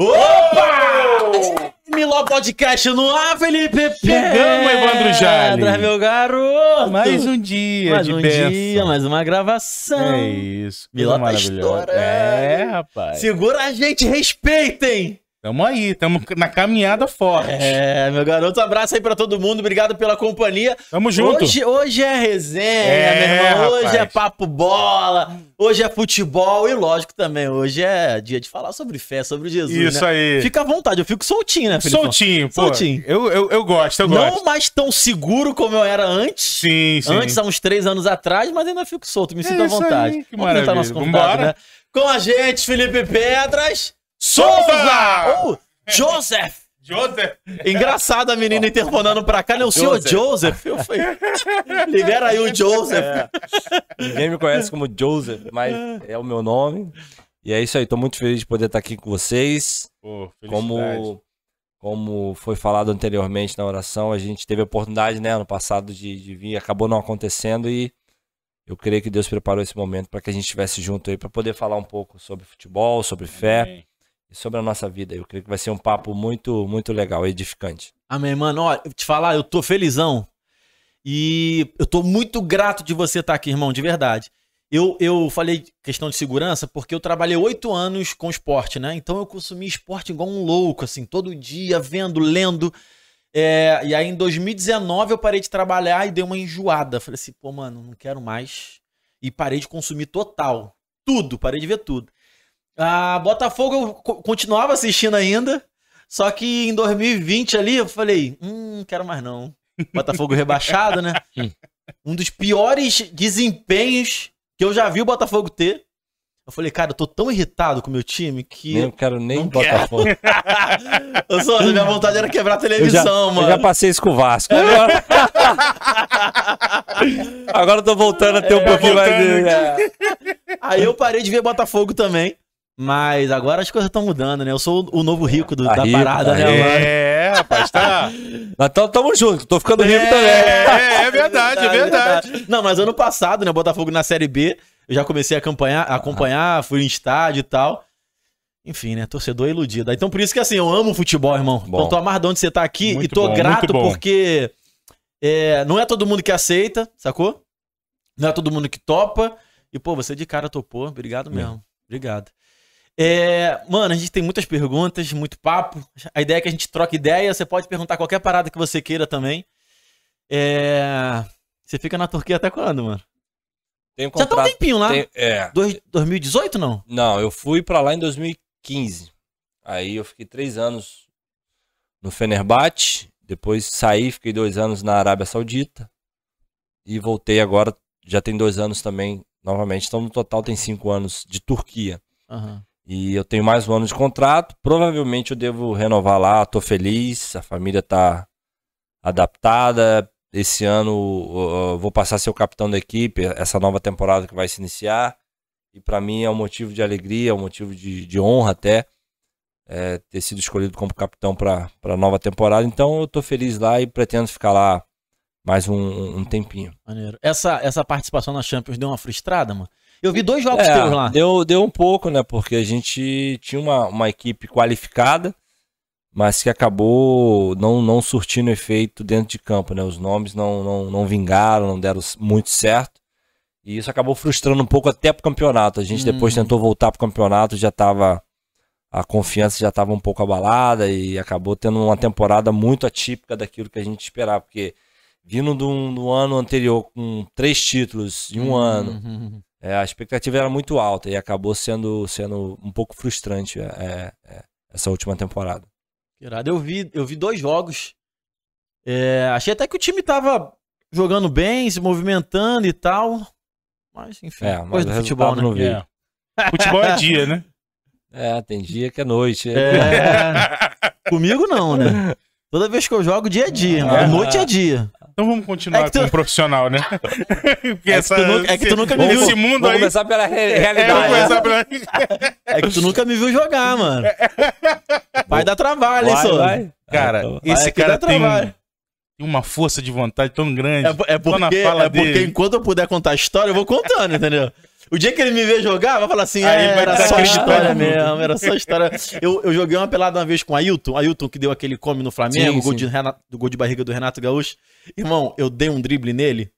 Opa! Miló Podcast no ar, Felipe Chegamos, Evandro Jale. Pedra, meu garoto! Mais um dia Mais de um bênção. dia, mais uma gravação. É isso. Miló tá estourando. É, rapaz. Segura a gente, respeitem! Tamo aí, tamo na caminhada forte. É, meu garoto, um abraço aí pra todo mundo, obrigado pela companhia. Tamo junto. Hoje, hoje é resenha, É, meu irmão. Hoje rapaz. é papo bola, hoje é futebol e lógico também, hoje é dia de falar sobre fé, sobre Jesus, Isso né? aí. Fica à vontade, eu fico soltinho, né, Felipe? Soltinho, pô. Soltinho. Eu, eu, eu gosto, eu Não gosto. mais tão seguro como eu era antes. Sim, sim. Antes, há uns três anos atrás, mas ainda fico solto, me É sinto à isso vontade. aí, que Vamos maravilha. nosso convidado, Vambora. né? Com a gente, Felipe Pedras. Souza! Ou Joseph! Joseph. Engraçado a menina interfonando pra cá, né? O senhor Joseph. Eu falei, libera aí o Joseph. É. Ninguém me conhece como Joseph, mas é o meu nome. E é isso aí, tô muito feliz de poder estar aqui com vocês. Pô. Como, como foi falado anteriormente na oração, a gente teve a oportunidade, né, ano passado de, de vir, acabou não acontecendo e eu creio que Deus preparou esse momento para que a gente estivesse junto aí, para poder falar um pouco sobre futebol, sobre fé Amém. E sobre a nossa vida. Eu creio que vai ser um papo muito, muito legal, edificante. Amém, mano. Olha, te falar, eu tô felizão. E eu tô muito grato de você estar aqui, irmão, de verdade. Eu, eu falei questão de segurança porque eu trabalhei oito anos com esporte, né? Então eu consumi esporte igual um louco, assim, todo dia, vendo, lendo. É, e aí em 2019 eu parei de trabalhar e dei uma enjoada. Falei assim, pô, mano, não quero mais. E parei de consumir total. Tudo, parei de ver tudo. A Botafogo eu co- continuava assistindo ainda. Só que em 2020 ali eu falei, hum, quero mais não. Botafogo rebaixado, né? Um dos piores desempenhos que eu já vi o Botafogo ter. Eu falei, cara, eu tô tão irritado com o meu time que. Nem, eu quero nem Não Botafogo. eu minha vontade era quebrar a Eu já, televisão, eu mano. já passei isso com o Vasco. Agora, Agora eu tô voltando a ter um É, pouquinho mais de. é. Aí eu parei de ver Botafogo também. Mas agora as coisas estão mudando, né? Eu sou o novo rico do- Tá da rico, parada, tá né, mano? É, rapaz, tá. Nós tamo, tamo junto, tô ficando rico também. É, é verdade, é verdade. Não, mas ano passado, né, Botafogo na Série B, eu já comecei a acompanhar, a acompanhar fui em estádio e tal. Enfim, né, torcedor iludido. Então por isso que assim, eu amo futebol, irmão. Bom. Então tô amarradão de você estar aqui Muito e tô bom, grato porque é, não é todo mundo que aceita, sacou? Não é todo mundo que topa. E, pô, você de cara topou. Obrigado mesmo. Obrigado. É, mano, a gente tem muitas perguntas, muito papo. A ideia é que a gente troque ideia. Você pode perguntar qualquer parada que você queira também. É, Você fica na Turquia até quando, mano? Tem um Já tá um contrato. tempinho lá. tem- é. Dois- 2018, não? Não, eu fui pra lá em 2015. Aí eu fiquei três anos no Fenerbahçe. Depois saí, fiquei dois anos na Arábia Saudita. E voltei agora, já tem dois anos também, novamente. Então no total tem cinco anos de Turquia. Aham. E eu tenho mais um ano de contrato. Provavelmente eu devo renovar lá. Tô feliz, a família tá adaptada. Esse ano vou passar a ser o capitão da equipe, essa nova temporada que vai se iniciar. E para mim é um motivo de alegria, é um motivo de, de honra até é, ter sido escolhido como capitão para a nova temporada. Então eu tô feliz lá e pretendo ficar lá mais um, um tempinho. Maneiro. Essa, essa participação na Champions deu uma frustrada, mano? Eu vi dois jogos É, teus lá. Deu, deu um pouco, né? Porque a gente tinha uma, uma equipe qualificada, mas que acabou não, não surtindo efeito dentro de campo, né? Os nomes não, não, não vingaram, não deram muito certo. E isso acabou frustrando um pouco até pro campeonato. A gente depois Uhum. tentou voltar pro campeonato, já tava. A confiança já estava um pouco abalada e acabou tendo uma temporada muito atípica daquilo que a gente esperava. Porque vindo do, do ano anterior com três títulos em um ano, Uhum. É, a expectativa era muito alta e acabou sendo, sendo um pouco frustrante é, é, essa última temporada. Eu vi, eu vi dois jogos. É, achei até que o time tava jogando bem, se movimentando e tal. Mas, enfim, É, mas do futebol, né? não veio. É. Futebol é dia, né? É, tem dia que é noite. É, comigo não, né? Toda vez que eu jogo, dia é dia. É. Noite é dia. Então vamos continuar É que tu- com o profissional, né? Porque É que tu nunca- é que tu nunca me esse viu. mundo Vamos aí. começar pela re- É, realidade. começar pela... É que tu nunca me viu jogar, mano. Vai dar trabalho, hein, Vai, só? vai. Cara, então- esse Vai que cara dá tem, trabalho. tem uma força de vontade tão grande. É, é porque, fala é porque dele. enquanto eu puder contar a história, eu vou contando, entendeu? O dia que ele me ver jogar, vai falar assim: Aí é, vai era só história mesmo, era só história. Eu, eu joguei uma pelada uma vez com o Ailton, Ailton que deu aquele come no Flamengo, Sim, gol sim. de, Renato- do gol de barriga do Renato Gaúcho. Irmão, eu dei um drible nele,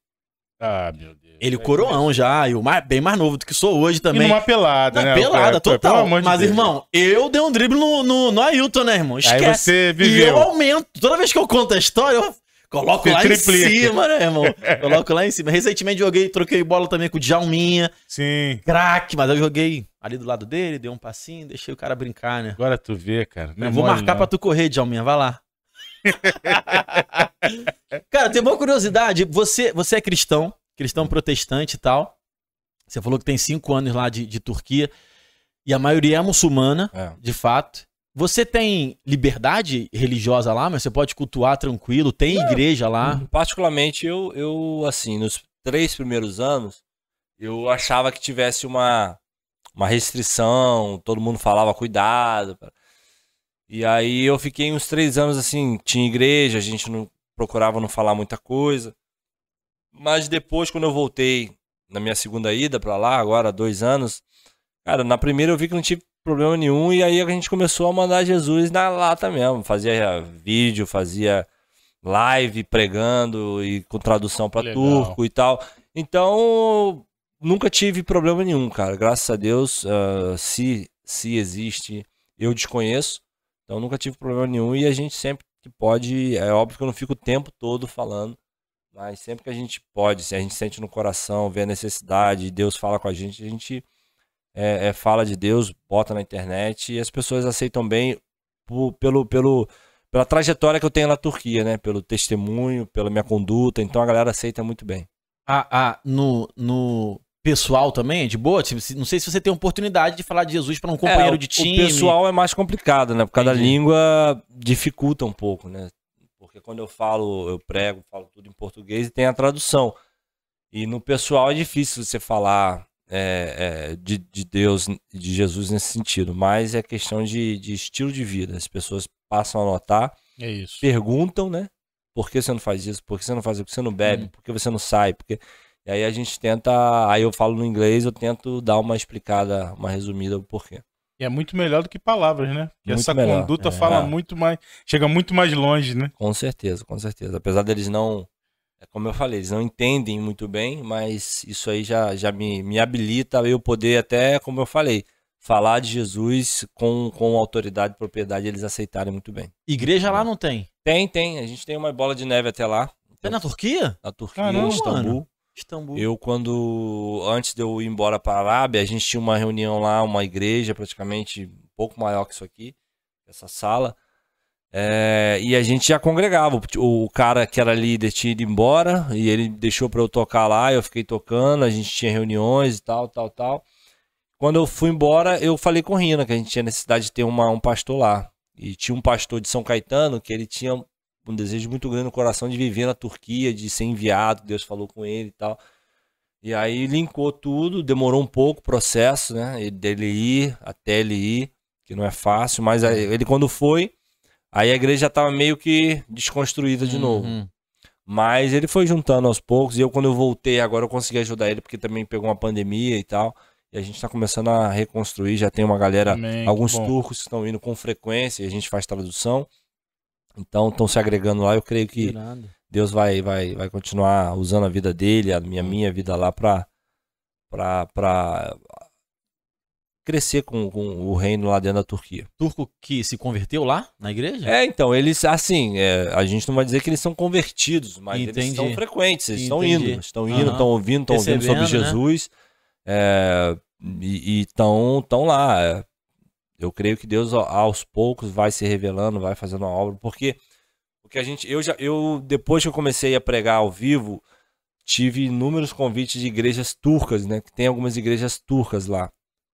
Ah, meu Deus. ele É coroão já, e o mais, bem mais novo do que sou hoje E também. numa pelada, Na né? pelada, total. Mas, Deus. irmão, eu dei um drible no, no, no Ailton, né, irmão? Aí Esquece. você E viveu. eu aumento. Toda vez que eu conto a história, eu coloco Você lá triplica. em cima, né, irmão? Coloco lá em cima. Recentemente joguei, troquei bola também com o Djalminha. Sim. Craque, mas eu joguei ali do lado dele, dei um passinho, deixei o cara brincar, né? Agora tu vê, cara. Não é Eu vou mole, marcar não. pra tu correr, Djalminha, vai lá. cara, tem uma curiosidade. Você, você é cristão, cristão protestante e tal. Você falou que tem cinco anos lá de, de Turquia. E a maioria é muçulmana, É. de fato. Você tem liberdade religiosa lá, mas você pode cultuar tranquilo, tem igreja lá. Particularmente, eu, eu, assim, nos três primeiros anos, eu achava que tivesse uma, uma restrição, todo mundo falava cuidado. E aí eu fiquei uns três anos assim, tinha igreja, a gente não procurava não falar muita coisa. Mas depois, quando eu voltei na minha segunda ida pra lá, agora dois anos, cara, na primeira eu vi que não tive problema nenhum, e aí a gente começou a mandar Jesus na lata mesmo. Fazia vídeo, fazia live pregando e com tradução para turco e tal. Então, nunca tive problema nenhum, cara. Graças a Deus, ah, se, se existe, eu desconheço. Então, nunca tive problema nenhum e a gente sempre que pode, é óbvio que eu não fico o tempo todo falando, mas sempre que a gente pode, se a gente sente no coração, vê a necessidade, Deus fala com a gente, a gente é, é, fala de Deus, bota na internet e as pessoas aceitam bem po- pelo, pelo, pela trajetória que eu tenho na Turquia, né? Pelo testemunho, pela minha conduta. Então a galera aceita muito bem. Ah, ah, no, no pessoal também, é de boa? Tipo, não sei se você tem oportunidade de falar de Jesus pra um companheiro É, o- de time. O pessoal é mais complicado, né? Por causa da língua dificulta um pouco, né? Porque quando eu falo, eu prego, falo tudo em português e tem a tradução. E no pessoal é difícil você falar é, é, de, de Deus, de Jesus nesse sentido. Mas é questão de, de estilo de vida. As pessoas passam a notar, É perguntam, né? Por que você não faz isso? Por que você não faz isso? Por que você não bebe? Hum. Por que você não sai? Porque... E aí a gente tenta, aí eu falo no inglês, eu tento dar uma explicada, uma resumida do porquê. E é muito melhor do que palavras, né? Porque Muito essa melhor, conduta é. fala muito mais. Chega muito mais longe, né? Com certeza, com certeza. Apesar deles não, como eu falei, eles não entendem muito bem, mas isso aí já, já me, me habilita eu poder até, como eu falei, falar de Jesus com, com autoridade e propriedade, eles aceitarem muito bem. Igreja lá não tem. Tem, tem. A gente tem uma bola de neve até lá, Tem na Turquia? na Turquia, Caramba, em Istambul. mano. Istambul. Eu, quando, antes de eu ir embora para a Arábia, a gente tinha uma reunião lá, uma igreja praticamente um pouco maior que isso aqui, essa sala. É, e a gente já congregava. O, o cara que era líder tinha ido embora e ele deixou para eu tocar lá. Eu fiquei tocando, a gente tinha reuniões e tal, tal, tal. Quando eu fui embora, eu falei com o Rina que a gente tinha necessidade de ter uma, um pastor lá. E tinha um pastor de São Caetano que ele tinha um desejo muito grande no coração de viver na Turquia, de ser enviado. Deus falou com ele e tal. E aí linkou tudo, demorou um pouco o processo, né? Dele ir até ele ir, que não é fácil, mas ele quando foi, aí a igreja já tava meio que desconstruída de novo. Uhum. Mas ele foi juntando aos poucos, e eu quando eu voltei agora eu consegui ajudar ele, porque também pegou uma pandemia e tal. E a gente tá começando a reconstruir, já tem uma galera, Amém, que alguns bom. turcos que estão indo com frequência, e a gente faz tradução. Então estão se agregando lá, eu creio que. Deus vai, vai, vai continuar usando a vida dele, a minha, minha vida lá pra, pra, pra crescer com, com o reino lá dentro da Turquia. Turco que se converteu lá na igreja? É, então, eles, assim, é, a gente não vai dizer que eles são convertidos, mas eles Entendi. são frequentes, eles estão indo, estão indo, Aham. estão ouvindo, estão ouvindo sobre né? Jesus, é, e estão tão lá. é. Eu creio que Deus, a- aos poucos, vai se revelando, vai fazendo uma obra, porque o que a gente, eu já, eu, depois que eu comecei a pregar ao vivo, tive inúmeros convites de igrejas turcas, né, que tem algumas igrejas turcas lá.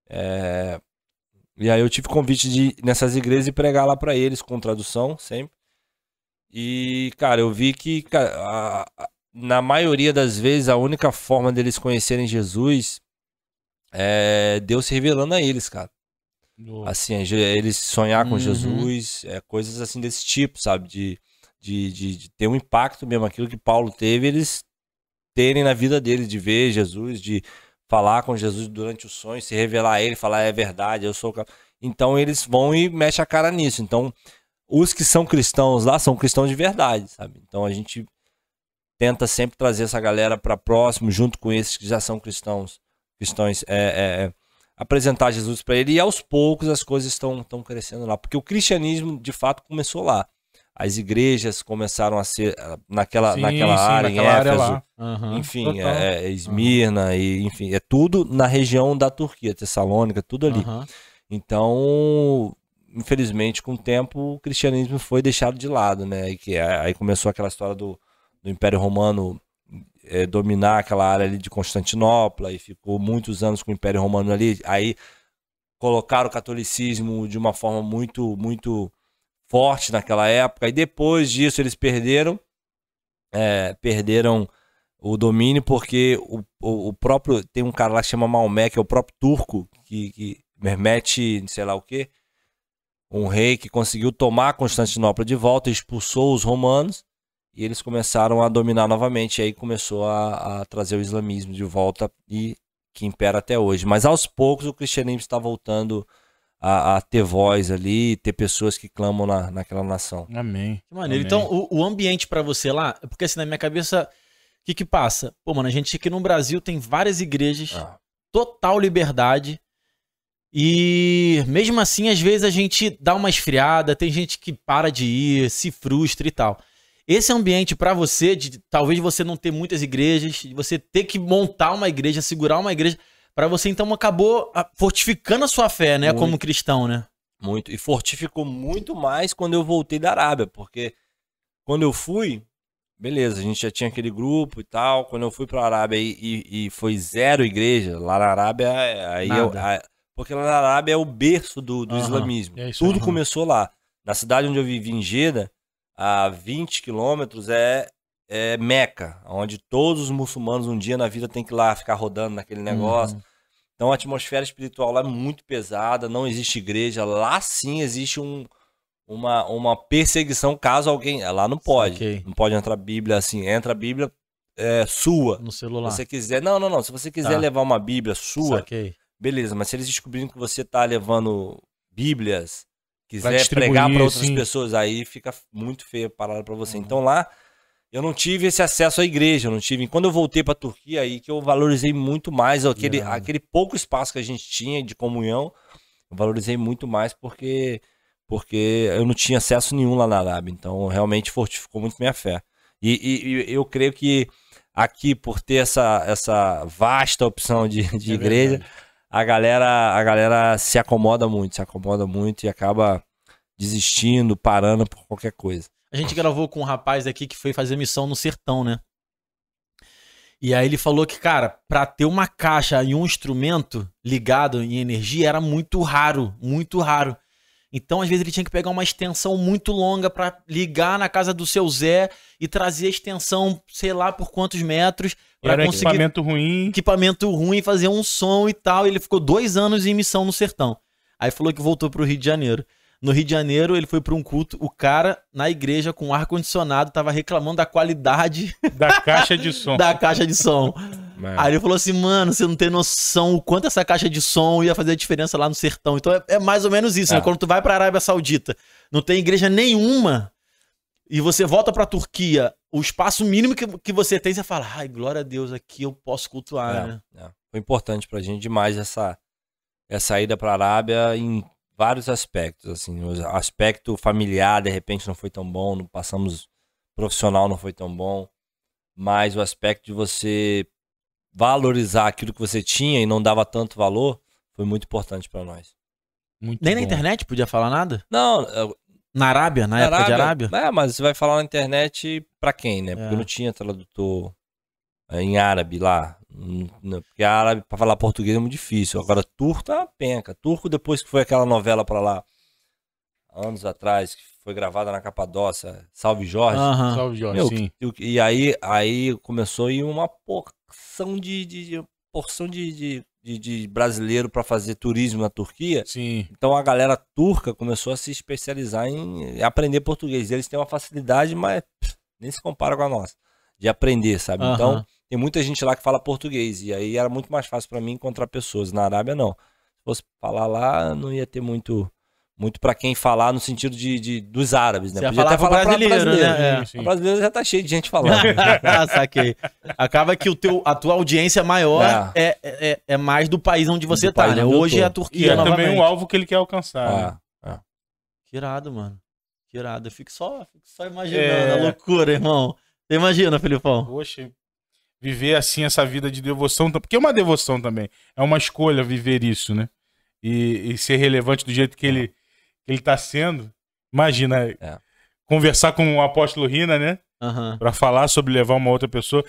É, e aí eu tive convite de ir nessas igrejas e pregar lá pra eles com tradução sempre. E, cara, eu vi que cara, a- a- na maioria das vezes a única forma deles conhecerem Jesus é Deus se revelando a eles, cara. Assim, é eles sonhar com Uhum. Jesus, é, coisas assim desse tipo, sabe? De, de, de, de ter um impacto mesmo, aquilo que Paulo teve, eles terem na vida deles, de ver Jesus, de falar com Jesus durante o sonho, se revelar a ele, falar é verdade, eu sou. o ca-". Então eles vão e mexem a cara nisso. Então os que são cristãos lá são cristãos de verdade, sabe? Então a gente tenta sempre trazer essa galera para próximo, junto com esses que já são cristãos, cristãos, é, é, é, apresentar Jesus para ele e aos poucos as coisas estão crescendo lá, porque o cristianismo de fato começou lá. As igrejas começaram a ser ah, naquela, Sim, naquela sim, área, naquela em área Éfeso, lá. Aham. enfim, é, é Esmirna e enfim, é tudo na região da Turquia, Tessalônica, tudo ali. Aham. Então, infelizmente, com o tempo, o cristianismo foi deixado de lado, né? E que é- aí começou aquela história do, do Império Romano eh, dominar aquela área ali de Constantinopla e ficou muitos anos com o Império Romano ali. Aí colocaram o catolicismo de uma forma muito, muito forte naquela época. E depois disso eles perderam, eh, perderam o domínio porque o, o, o próprio tem um cara lá que chama Maomé, que é o próprio turco que, que Mehmet, sei lá o quê, um rei que conseguiu tomar Constantinopla de volta, expulsou os romanos e eles começaram a dominar novamente. E aí começou a, a trazer o islamismo de volta e que impera até hoje. Mas aos poucos o cristianismo está voltando a, a ter voz ali, ter pessoas que clamam na, naquela nação. Amém. Que maneiro. Amém. Então, o, o ambiente pra você lá, porque assim, na minha cabeça, o que que passa? Pô, mano, a gente aqui no Brasil tem várias igrejas, Ah. total liberdade. E mesmo assim, às vezes a gente dá uma esfriada, tem gente que para de ir, se frustra e tal. Esse ambiente pra você, de talvez você não ter muitas igrejas, de você ter que montar uma igreja, segurar uma igreja, pra você então acabou ah, fortificando a sua fé, né, Muito. como cristão, né? Muito. E fortificou muito mais quando eu voltei da Arábia, porque quando eu fui, beleza, a gente já tinha aquele grupo e tal. Quando eu fui pra Arábia e, e- e foi zero igreja, lá na Arábia, aí eu, a- porque lá na Arábia é o berço do, do Aham. islamismo. É isso Tudo aí. começou lá. Na cidade onde eu vivi, em Jeddah, a 20 quilômetros é, é Meca, onde todos os muçulmanos um dia na vida tem que ir lá ficar rodando naquele negócio. Uhum. Então a atmosfera espiritual lá é muito pesada, não existe igreja. Lá sim existe um, uma, uma perseguição caso alguém. Lá não pode. Saquei. Não pode entrar Bíblia assim. Entra a Bíblia é, sua. No celular. Se você quiser. Não, não, não. Se você quiser Tá. levar uma Bíblia sua, Saquei. beleza. Mas se eles descobrirem que você tá levando Bíblias, quiser pregar para outras sim. pessoas, aí fica muito feio a parada para você. Uhum. Então lá. Eu não tive esse acesso à igreja, eu não tive. Quando eu voltei para Turquia, aí que eu valorizei muito mais aquele, Irado. aquele pouco espaço que a gente tinha de comunhão. Eu valorizei muito mais porque porque eu não tinha acesso nenhum lá na Arábia. Então realmente fortificou muito minha fé. E, e- e eu creio que aqui, por ter essa, essa vasta opção de, de É igreja, verdade. a galera, a galera se acomoda muito, se acomoda muito e acaba desistindo, parando por qualquer coisa. A gente gravou com um rapaz aqui que foi fazer missão no sertão, né? E aí ele falou que, cara, pra ter uma caixa e um instrumento ligado em energia era muito raro, muito raro. Então, às vezes, ele tinha que pegar uma extensão muito longa pra ligar na casa do seu Zé e trazer a extensão, sei lá por quantos metros, pra Era conseguir equipamento ruim. equipamento ruim, fazer um som e tal. E ele ficou dois anos em missão no sertão. Aí falou que voltou pro Rio de Janeiro. No Rio de Janeiro, ele foi pra um culto. O cara, na igreja, com ar-condicionado, tava reclamando da qualidade Da caixa de som. da caixa de som. É. Aí ele falou assim, mano, você não tem noção o quanto essa caixa de som ia fazer a diferença lá no sertão. Então é, é mais ou menos isso, né? É. Quando tu vai pra Arábia Saudita, não tem igreja nenhuma, e você volta pra Turquia, o espaço mínimo que, que você tem, você fala, ai, glória a Deus, aqui eu posso cultuar, É, né? é. Foi importante pra gente demais essa, essa ida pra Arábia em vários aspectos. Assim, o aspecto familiar, de repente, não foi tão bom, não passamos profissional, não foi tão bom. Mas o aspecto de você valorizar aquilo que você tinha e não dava tanto valor foi muito importante pra nós. Muito Nem na bom. internet podia falar nada? Não, eu- Na Arábia, na época de Arábia? É, mas você vai falar na internet pra quem, né? Porque É. não tinha tradutor em árabe lá. Hum, não, Porque árabe, pra falar português é muito difícil. Agora, turco tá uma penca. Turco, depois que foi aquela novela pra lá, anos atrás, que foi gravada na Capadócia, Salve Jorge. Aham. Salve, Jorge. Meu, sim. E, aí, aí começou a ir uma porção de, de, de- porção de, de, de- de brasileiro pra fazer turismo na Turquia. Sim. Então a galera turca começou a se especializar em aprender português. Eles têm uma facilidade, mas pff, nem se compara com a nossa, de aprender, sabe? Então tem muita gente lá que fala português. E aí era muito mais fácil para mim encontrar pessoas. Na Arábia, não. Se fosse falar lá, não ia ter muito muito para quem falar no sentido de, de dos árabes, né? Você ia Podia falar até pra brasileiro, brasileiro. né? É. O brasileiro já tá cheio de gente falando. Saquei. Acaba que o teu, a tua audiência maior é, é, é mais do país onde você Do tá, né? Hoje é a E Turquia é também novamente. um alvo que ele quer alcançar. né? Ah, Que irado, mano. Que irado. Eu fico só, fico só imaginando É. a loucura, irmão. Você imagina, Felipão? Poxa, viver assim essa vida de devoção, porque é uma devoção também. É uma escolha viver isso, né? E, e ser relevante do jeito que ele, que ele tá sendo. Imagina, É. conversar com o apóstolo Rina, né? Aham. Pra falar sobre levar uma outra pessoa.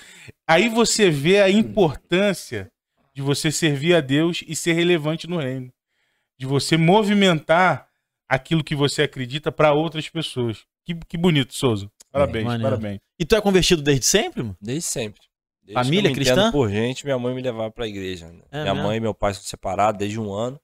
Aí você vê a importância de você servir a Deus e ser relevante no reino. De você movimentar aquilo que você acredita para outras pessoas. Que, que bonito, Souza. Parabéns, maneiro. parabéns. E tu é convertido desde sempre, mano? Desde sempre. Desde Família cristã? Por gente, minha mãe me levava pra igreja. né? É minha mesmo? mãe e meu pai são separados desde um ano.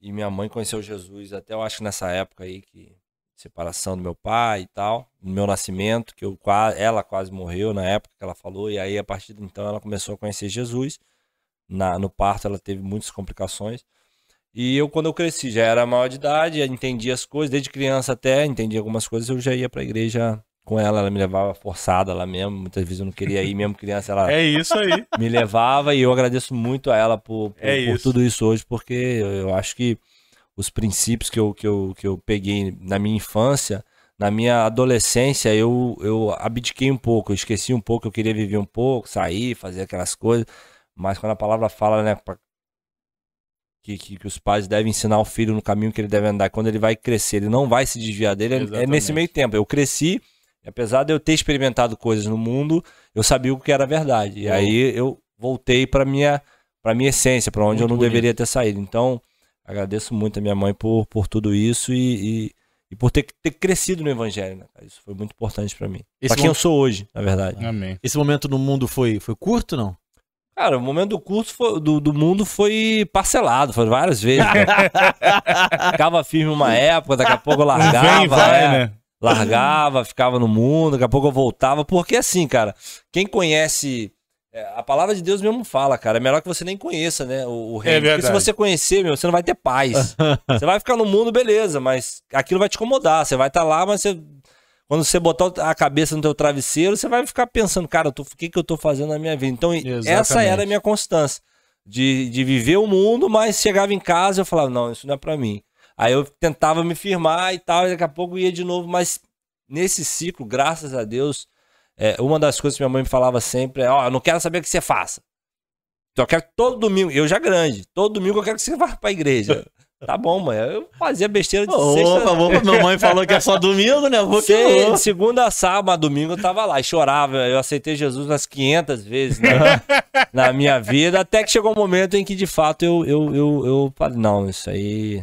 E minha mãe conheceu Jesus até eu acho que nessa época aí que separação do meu pai e tal, no meu nascimento, que eu ela quase morreu na época que ela falou e aí a partir de então ela começou a conhecer Jesus. Na, no parto ela teve muitas complicações. E eu quando eu cresci já era maior de idade, já entendia as coisas, desde criança até entendia algumas coisas, eu já ia pra igreja com ela, ela me levava forçada lá mesmo, muitas vezes eu não queria ir, mesmo criança ela É isso aí. me levava e eu agradeço muito a ela por, por, É por isso. tudo isso hoje, porque eu, acho que os princípios que eu, que, eu, que eu peguei na minha infância, na minha adolescência, eu, eu abdiquei um pouco, eu esqueci um pouco, eu queria viver um pouco, sair, fazer aquelas coisas, mas quando a palavra fala, né, que, que, que os pais devem ensinar o filho no caminho que ele deve andar, quando ele vai crescer, ele não vai se desviar dele, é- é Exatamente. nesse meio tempo. Eu cresci, e apesar de eu ter experimentado coisas no mundo, eu sabia o que era verdade. E aí eu voltei para minha para minha essência, para onde Muito eu não bonito. deveria ter saído. Então, agradeço muito a minha mãe por, por tudo isso e, e, e por ter, ter crescido no evangelho. Né? cara? Isso foi muito importante para mim. Para quem eu sou hoje, na verdade. Amém. Esse momento no mundo foi, foi curto, não? Cara, o momento do curso foi- do, do mundo foi parcelado, foi várias vezes. né? Ficava firme uma época, daqui a pouco eu largava. vem vai, é. né? Largava, ficava no mundo, daqui a pouco eu voltava. Porque assim, cara, quem conhece. é, a palavra de Deus mesmo fala, cara. É melhor que você nem conheça, né? O, o reino. Porque se verdade. você conhecer, meu, você não vai ter paz. você vai ficar no mundo, beleza, mas aquilo vai te incomodar. Você vai estar lá, mas você. Quando você botar a cabeça no teu travesseiro, você vai ficar pensando, cara, o que, que eu tô fazendo na minha vida? Então, essa Exatamente. era a minha constância. De, de viver o mundo, mas chegava em casa e eu falava, não, isso não é pra mim. Aí eu tentava me firmar e tal, e daqui a pouco ia de novo, mas nesse ciclo, graças a Deus, é, uma das coisas que minha mãe me falava sempre é, ó, eu não quero saber o que você faça. Então eu quero que todo domingo, eu já grande, todo domingo eu quero que você vá pra igreja. tá bom, mãe, eu fazia besteira de Opa, sexta... opa, minha mãe falou que é só domingo, né? Vou que Se- vou. de segunda a sábado, domingo eu tava lá e chorava. Eu aceitei Jesus umas 500 vezes né, na minha vida, até que chegou um momento em que de fato eu, eu, eu, eu falei: não, isso aí,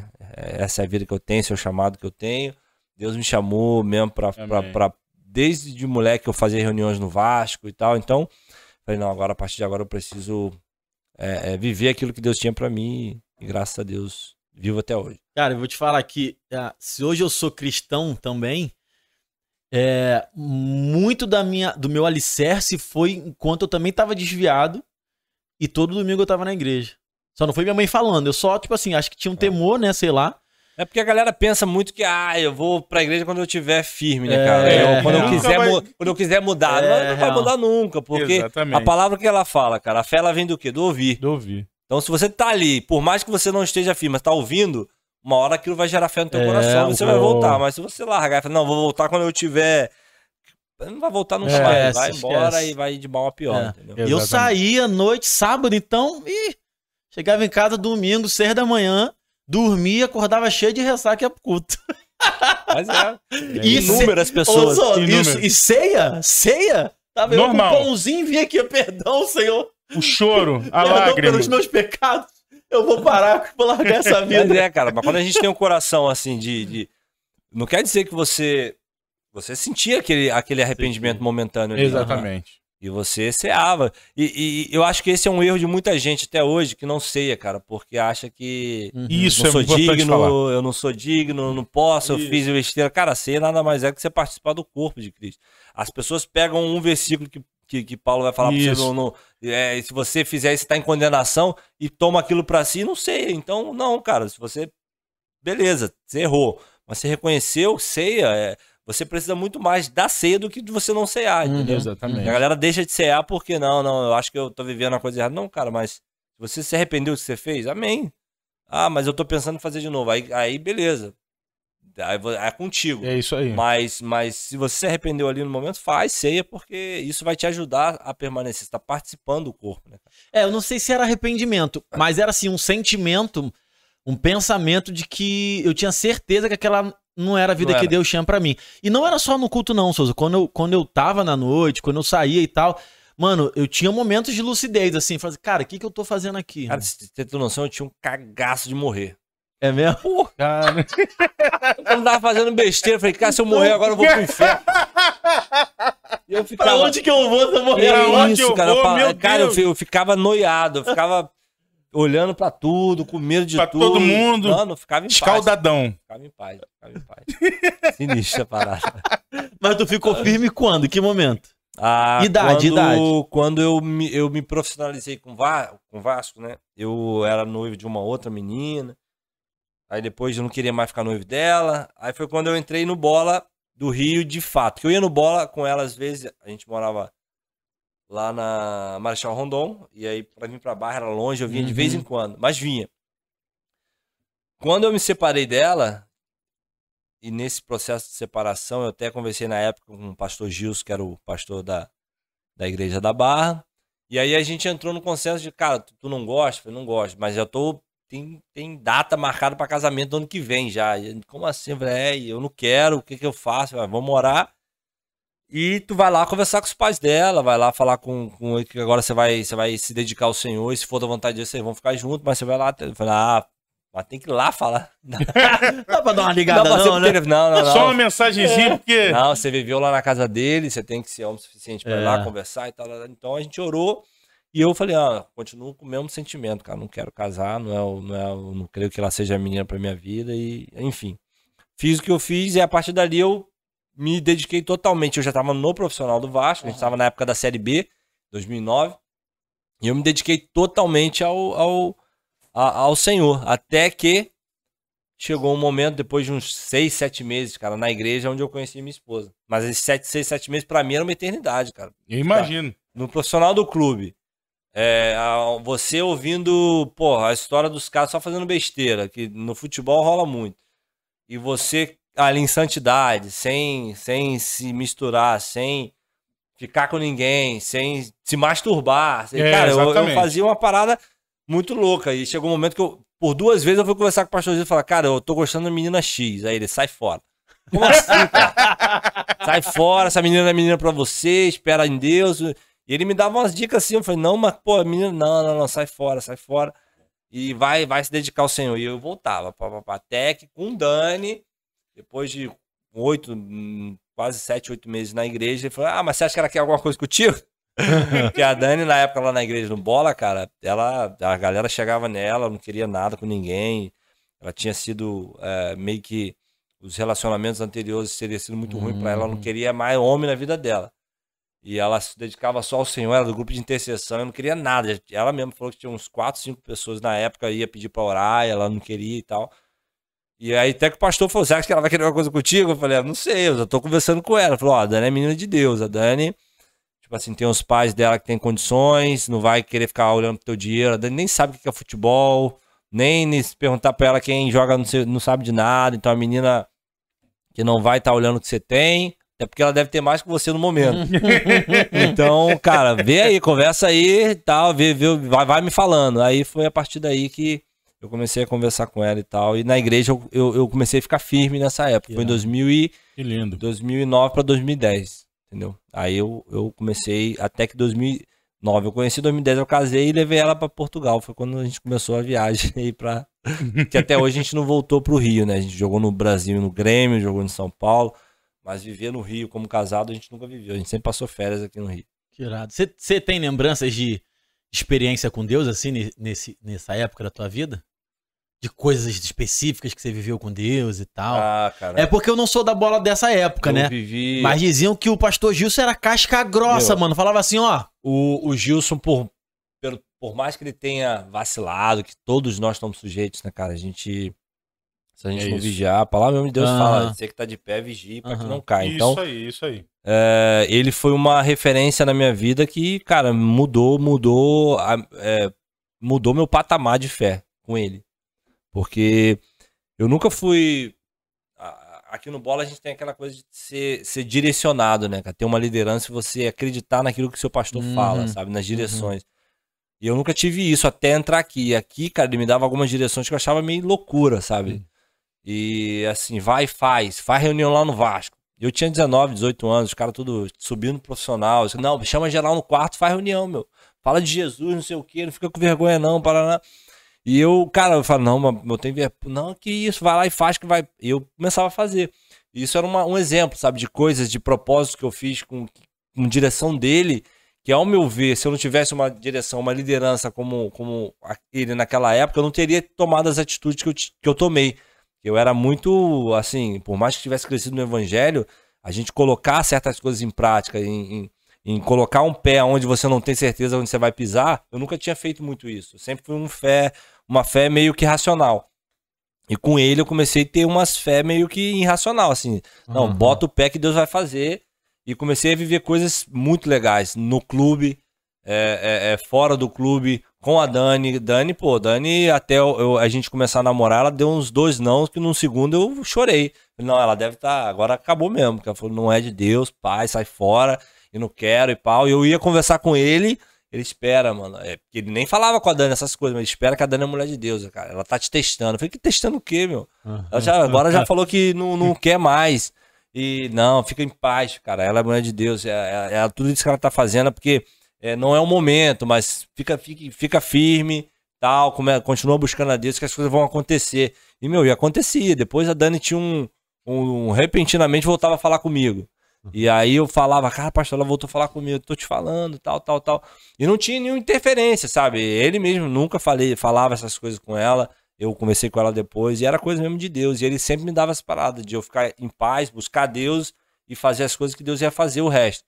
essa é a vida que eu tenho, esse é o chamado que eu tenho. Deus me chamou mesmo pra- Desde de moleque eu fazia reuniões no Vasco e tal, então falei: não, agora a partir de agora eu preciso é, é, viver aquilo que Deus tinha pra mim e graças a Deus vivo até hoje. Cara, eu vou te falar que ah, se hoje eu sou cristão também, é, muito da minha, do meu alicerce foi enquanto eu também tava desviado e todo domingo eu tava na igreja. Só não foi minha mãe falando, eu só, tipo assim, acho que tinha um temor, né, sei lá. É porque a galera pensa muito que, ah, eu vou pra igreja quando eu tiver firme, né, É, cara? Eu- é, quando, eu nunca quiser, vai- quando eu quiser mudar. É, não, não vai mudar nunca, porque Exatamente. a palavra que ela fala, cara, a fé ela vem do quê? Do ouvir. Do ouvir. Então, se você tá ali, por mais que você não esteja firme, mas tá ouvindo, uma hora aquilo vai gerar fé no teu É, coração e você vai voltar. Mas se você largar e falar, não, vou voltar quando eu tiver. Não vai voltar nunca É, mais. Vai esquece. embora e vai de mal a pior, É. entendeu? Eu saía à noite, sábado, então, e chegava em casa domingo, seis da manhã, dormia, acordava cheio de ressaca e ia pro culto. Mas é. E Inúmeras pessoas. só, inúmeras. isso, e ceia? Ceia? Tava eu Normal. com um pãozinho e vinha aqui, perdão, Senhor. O choro, a perdão lágrima. pelos meus pecados. Eu vou parar, vou largar essa Mas vida. é, cara, mas quando a gente tem um coração assim de. de- Não quer dizer que você. Você sentia aquele, aquele arrependimento momentâneo ali. Exatamente. E você ceava. E, e eu acho que esse é um erro de muita gente até hoje que não ceia, cara, porque acha que Uhum. Isso não é sou digno, falar. eu não sou digno, eu não posso, eu Isso. fiz besteira. Cara, ceia nada mais é que você participar do corpo de Cristo. As pessoas pegam um versículo que, que, que Paulo vai falar pra você, no, no- é, se você fizer isso, você tá em condenação e toma aquilo pra si, não sei. Então, não, cara, se você. Beleza, você errou. Mas você reconheceu, ceia, é, você precisa muito mais da ceia do que de você não ceiar, Uhum. entendeu? Exatamente. A galera deixa de cear porque não, não, eu acho que eu tô vivendo a coisa errada. Não, cara, mas se você se arrependeu do que você fez, amém. Ah, mas eu tô pensando em fazer de novo. Aí, aí beleza. Aí é contigo. É isso aí. Mas, mas se você se arrependeu ali no momento, faz ceia, porque isso vai te ajudar a permanecer. Você tá participando do corpo, né? É, eu não sei se era arrependimento, mas era assim, um sentimento, um pensamento de que eu tinha certeza que aquela não era a vida Não que era. Deus tinha pra mim. E não era só no culto, não, Souza. Quando eu, quando eu tava na noite, quando eu saía e tal, mano, eu tinha momentos de lucidez, assim, fazer, cara, o que, que eu tô fazendo aqui? Cara, você ter noção, eu tinha um cagaço de morrer. É mesmo? Cara, Eu não tava fazendo besteira. Eu falei, cara, se eu morrer agora eu vou pro inferno. E eu Pra ficava. onde que eu vou se eu morrer É Pra onde isso, eu cara. vou, eu meu cara, eu, Deus? eu ficava noiado, eu ficava olhando pra tudo, com medo de Pra tudo. todo mundo. Mano, eu ficava em paz. escaldadão. Ficava em paz, ficava em paz. Sinistra a parada. Mas tu ficou firme quando? Em que momento? Ah, Idade, quando, idade. Quando eu me, eu me profissionalizei com, Va, com Vasco, né? Eu era noivo de uma outra menina. Aí depois eu não queria mais ficar noivo dela. Aí foi quando eu entrei no bola do Rio de fato. Que eu ia no bola com ela às vezes. A gente morava lá na Marechal Rondon. E aí pra vir pra Barra era longe, eu vinha de Uhum. vez em quando. Mas vinha. Quando eu me separei dela, e nesse processo de separação, eu até conversei na época com o pastor Gilson, que era o pastor da, da igreja da Barra. E aí a gente entrou no consenso de, cara, tu, tu não gosta? Eu falei, não gosto, mas já tô. Tem, tem data marcada para casamento do ano que vem já. E Como assim? Eu falei, é, eu não quero, o que, que eu faço? Eu falei, vamos orar. E tu vai lá conversar com os pais dela, vai lá falar com, com ele que agora você vai, você vai se dedicar ao Senhor, e se for da vontade de Deus, vocês vão ficar juntos, mas você vai lá. Falei, ah, mas tem que ir lá falar. Dá pra dar uma Não, ligada, não, eu- né? não, não, não. Só uma mensagenzinha, porque. Não, você viveu lá na casa dele, você tem que ser homem suficiente pra ir É. lá conversar e tal. Então a gente orou e eu falei, ah, continuo com o mesmo sentimento, cara. Não quero casar, não é, o- não é, o- não creio que ela seja a menina pra minha vida e, enfim. Fiz o que eu fiz e a partir dali eu me dediquei totalmente. Eu já tava no profissional do Vasco, a gente tava na época da Série B, 2009, e eu me dediquei totalmente ao, ao, ao Senhor. Até que chegou um momento, depois de uns seis, sete meses, cara, na igreja, onde eu conheci minha esposa. Mas esses sete, seis, sete meses, pra mim, era uma eternidade, cara. Eu imagino. No profissional do clube, é, você ouvindo, porra, a história dos caras só fazendo besteira, que no futebol rola muito. E você ali em santidade, sem, sem se misturar, sem ficar com ninguém, sem se masturbar. É, cara, eu- eu, fazia uma parada muito louca. E chegou um momento que eu, por duas vezes, eu fui conversar com o pastor e falar, cara, eu tô gostando da menina X. Aí ele, sai fora. Como assim, cara? Sai fora, essa menina não é menina pra você, espera em Deus. E ele me dava umas dicas assim, eu falei, não, mas, pô, menina, não, não, não, sai fora, sai fora. E vai, vai se dedicar ao Senhor. E eu voltava, pá, pá, pá, até que com o Dani, depois de oito, hum, quase sete, oito meses na igreja, ele falou, ah, mas você acha que ela quer alguma coisa contigo? Porque a Dani, na época lá na igreja no Bola, cara, ela, a galera chegava nela, não queria nada com ninguém. Ela tinha sido é, meio que os relacionamentos anteriores teriam sido muito ruim pra ela, ela não queria mais homem na vida dela. E ela se dedicava só ao Senhor, era do grupo de intercessão, ela não queria nada. Ela mesma falou que tinha uns 4, 5 pessoas na época, ia pedir pra orar, e ela não queria e tal. E aí até que o pastor falou, você acha que ela vai querer alguma coisa contigo? Eu falei, ah, não sei, eu já tô conversando com ela. Falou, ó, a Dani é menina de Deus, a Dani, tipo assim, tem os pais dela que tem condições, não vai querer ficar olhando pro teu dinheiro, a Dani nem sabe o que é futebol, nem, se perguntar pra ela quem joga não, sei- não sabe de nada, então a menina que não vai estar olhando o que você tem, até porque ela deve ter mais que você no momento. então, cara, vê aí, conversa aí e tal, vê, vê, vai, vai me falando. Aí foi a partir daí que eu comecei a conversar com ela e tal. E na igreja eu, eu, eu comecei a ficar firme nessa época. Foi em 2000 e, Que lindo. 2009 para 2010, entendeu? Aí eu, eu comecei até que 2009. Eu conheci em 2010, eu casei e levei ela para Portugal. Foi quando a gente começou a viagem aí para que até hoje a gente não voltou pro Rio, né? A gente jogou no Brasil, no Grêmio, jogou em São Paulo, mas viver no Rio como casado a gente nunca viveu. A gente sempre passou férias aqui no Rio. Que irado. Você- tem lembranças de experiência com Deus, assim, ne- nesse, nessa época da tua vida? De coisas específicas que você viveu com Deus e tal? Ah, cara. é porque eu não sou da bola dessa época, eu né? vivi. Mas diziam que o pastor Gilson era casca grossa, Meu. mano. Falava assim, ó. O, o Gilson, por, pelo- por mais que ele tenha vacilado, que todos nós estamos sujeitos, né, cara? A gente. Se a gente É não isso. vigiar, a palavra mesmo de Deus fala: você que tá de pé, vigie pra que não caia. Isso Então, aí, isso aí. é, ele foi uma referência na minha vida que, cara, mudou, mudou, é, mudou meu patamar de fé com ele. Porque eu nunca fui. Aqui no bola a gente tem aquela coisa de ser, ser direcionado, né? cara? Ter uma liderança e você acreditar naquilo que o seu pastor Uhum. fala, sabe? Nas direções. E eu nunca tive isso até entrar aqui. E aqui, cara, ele me dava algumas direções que eu achava meio loucura, sabe? E assim, vai e faz. Faz reunião lá no Vasco. Eu tinha 19, 18 anos, os caras tudo subindo profissional. Disse, Não, chama geral no quarto, faz reunião, meu. Fala de Jesus, não sei o quê, não fica com vergonha, não, para E eu, cara, eu falo, não, mas eu tenho vergonha. Não, que isso, vai lá e faz que vai. E eu começava a fazer. Isso era uma- um exemplo, sabe, de coisas, de propósitos que eu fiz com, com direção dele, que ao meu ver, se eu não tivesse uma direção, uma liderança como, como ele naquela época, eu não teria tomado as atitudes que eu, que eu tomei. Eu era muito, assim, por mais que tivesse crescido no evangelho, a gente colocar certas coisas em prática, em, em- em colocar um pé onde você não tem certeza onde você vai pisar, eu nunca tinha feito muito isso. Eu sempre fui um fé, uma fé meio que racional. E com ele eu comecei a ter umas fé meio que irracional, assim. Não, Aham. bota o pé que Deus vai fazer. E comecei a viver coisas muito legais no clube, é, é, é, fora do clube, com a Dani. Dani, pô, Dani, até eu- eu- a gente começar a namorar, ela deu uns dois não, que num segundo eu chorei. Não, ela deve estar, agora acabou mesmo. Porque ela falou, não é de Deus, pai, sai fora, eu não quero e pau. E eu ia conversar com ele, ele espera, mano. É, porque ele nem falava com a Dani essas coisas, mas ele espera que a Dani é mulher de Deus, cara. Ela tá te testando. Eu falei, que testando o quê, meu? Ela já- agora já falou que não, não quer mais. E não, fica em paz, cara. Ela é mulher de Deus. É, é- é tudo isso que ela tá fazendo é porque é, não é o momento, mas fica, fica, fica firme, tal, come- continua buscando a Deus que as coisas vão acontecer. E, meu, e acontecia. Depois a Dani tinha um, um- repentinamente voltava a falar comigo. E aí eu falava, cara, pastor, ela voltou a falar comigo, tô te falando, tal, tal, tal. E não tinha nenhuma interferência, sabe? Ele mesmo nunca falei, falava essas coisas com ela. Eu conversei com ela depois e era coisa mesmo de Deus. E ele sempre me dava essa parada de eu ficar em paz, buscar Deus e fazer as coisas que Deus ia fazer o resto.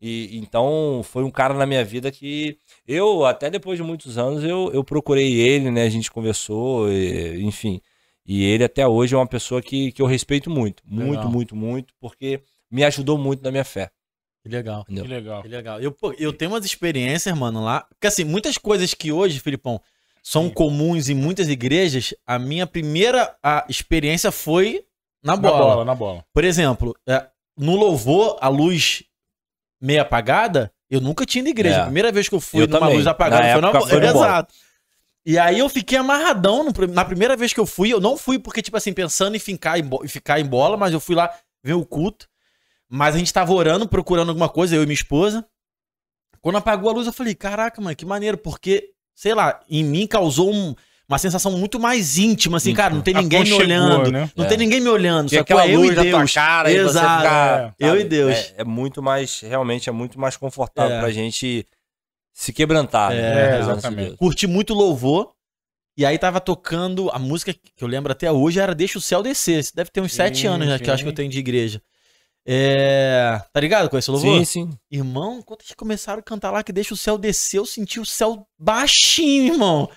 E então foi um cara na minha vida que eu, até depois de muitos anos, eu, eu procurei ele, né? A gente conversou, e- enfim. E ele até hoje é uma pessoa que, que eu respeito muito. Muito, Legal. muito, muito, porque me ajudou muito na minha fé. Que legal. Entendeu? Que legal. Que legal. Eu, pô, eu tenho umas experiências, mano, lá. Porque assim, muitas coisas que hoje, Filipão, são Sim. comuns em muitas igrejas, a minha primeira a experiência foi na Na bola. bola, na bola. Por exemplo, é, no louvor, a luz meio apagada, eu nunca tinha ido igreja. É. A primeira vez que eu fui Eu numa também. luz apagada Na foi na, época bo- foi no bola. Exato. E aí eu fiquei amarradão no na primeira vez que eu fui. Eu não fui porque, tipo assim, pensando em ficar em, bo- em ficar em bola, mas eu fui lá ver o culto. Mas a gente tava orando, procurando alguma coisa, eu e minha esposa. Quando apagou a luz, eu falei, caraca, mano, que maneiro, porque, sei lá, em mim causou um- uma sensação muito mais íntima, assim, cara, não tem ninguém me olhando. né? Não É. tem ninguém me olhando, só que é eu luz e Deus. cara e você Exato. ficar, Eu sabe? e Deus. É, é muito mais, realmente é muito mais confortável É. pra gente se quebrantar. É, né? Diante de exatamente. Curti muito louvor. E aí tava tocando a música que eu lembro até hoje era Deixa o Céu Descer. Deve ter uns Sim, sete anos, né? Que eu acho que eu tenho de igreja. É... Tá ligado com esse louvor? Sim, sim. Irmão, quando eles começaram a cantar lá que deixa o céu descer, eu senti o céu baixinho, irmão.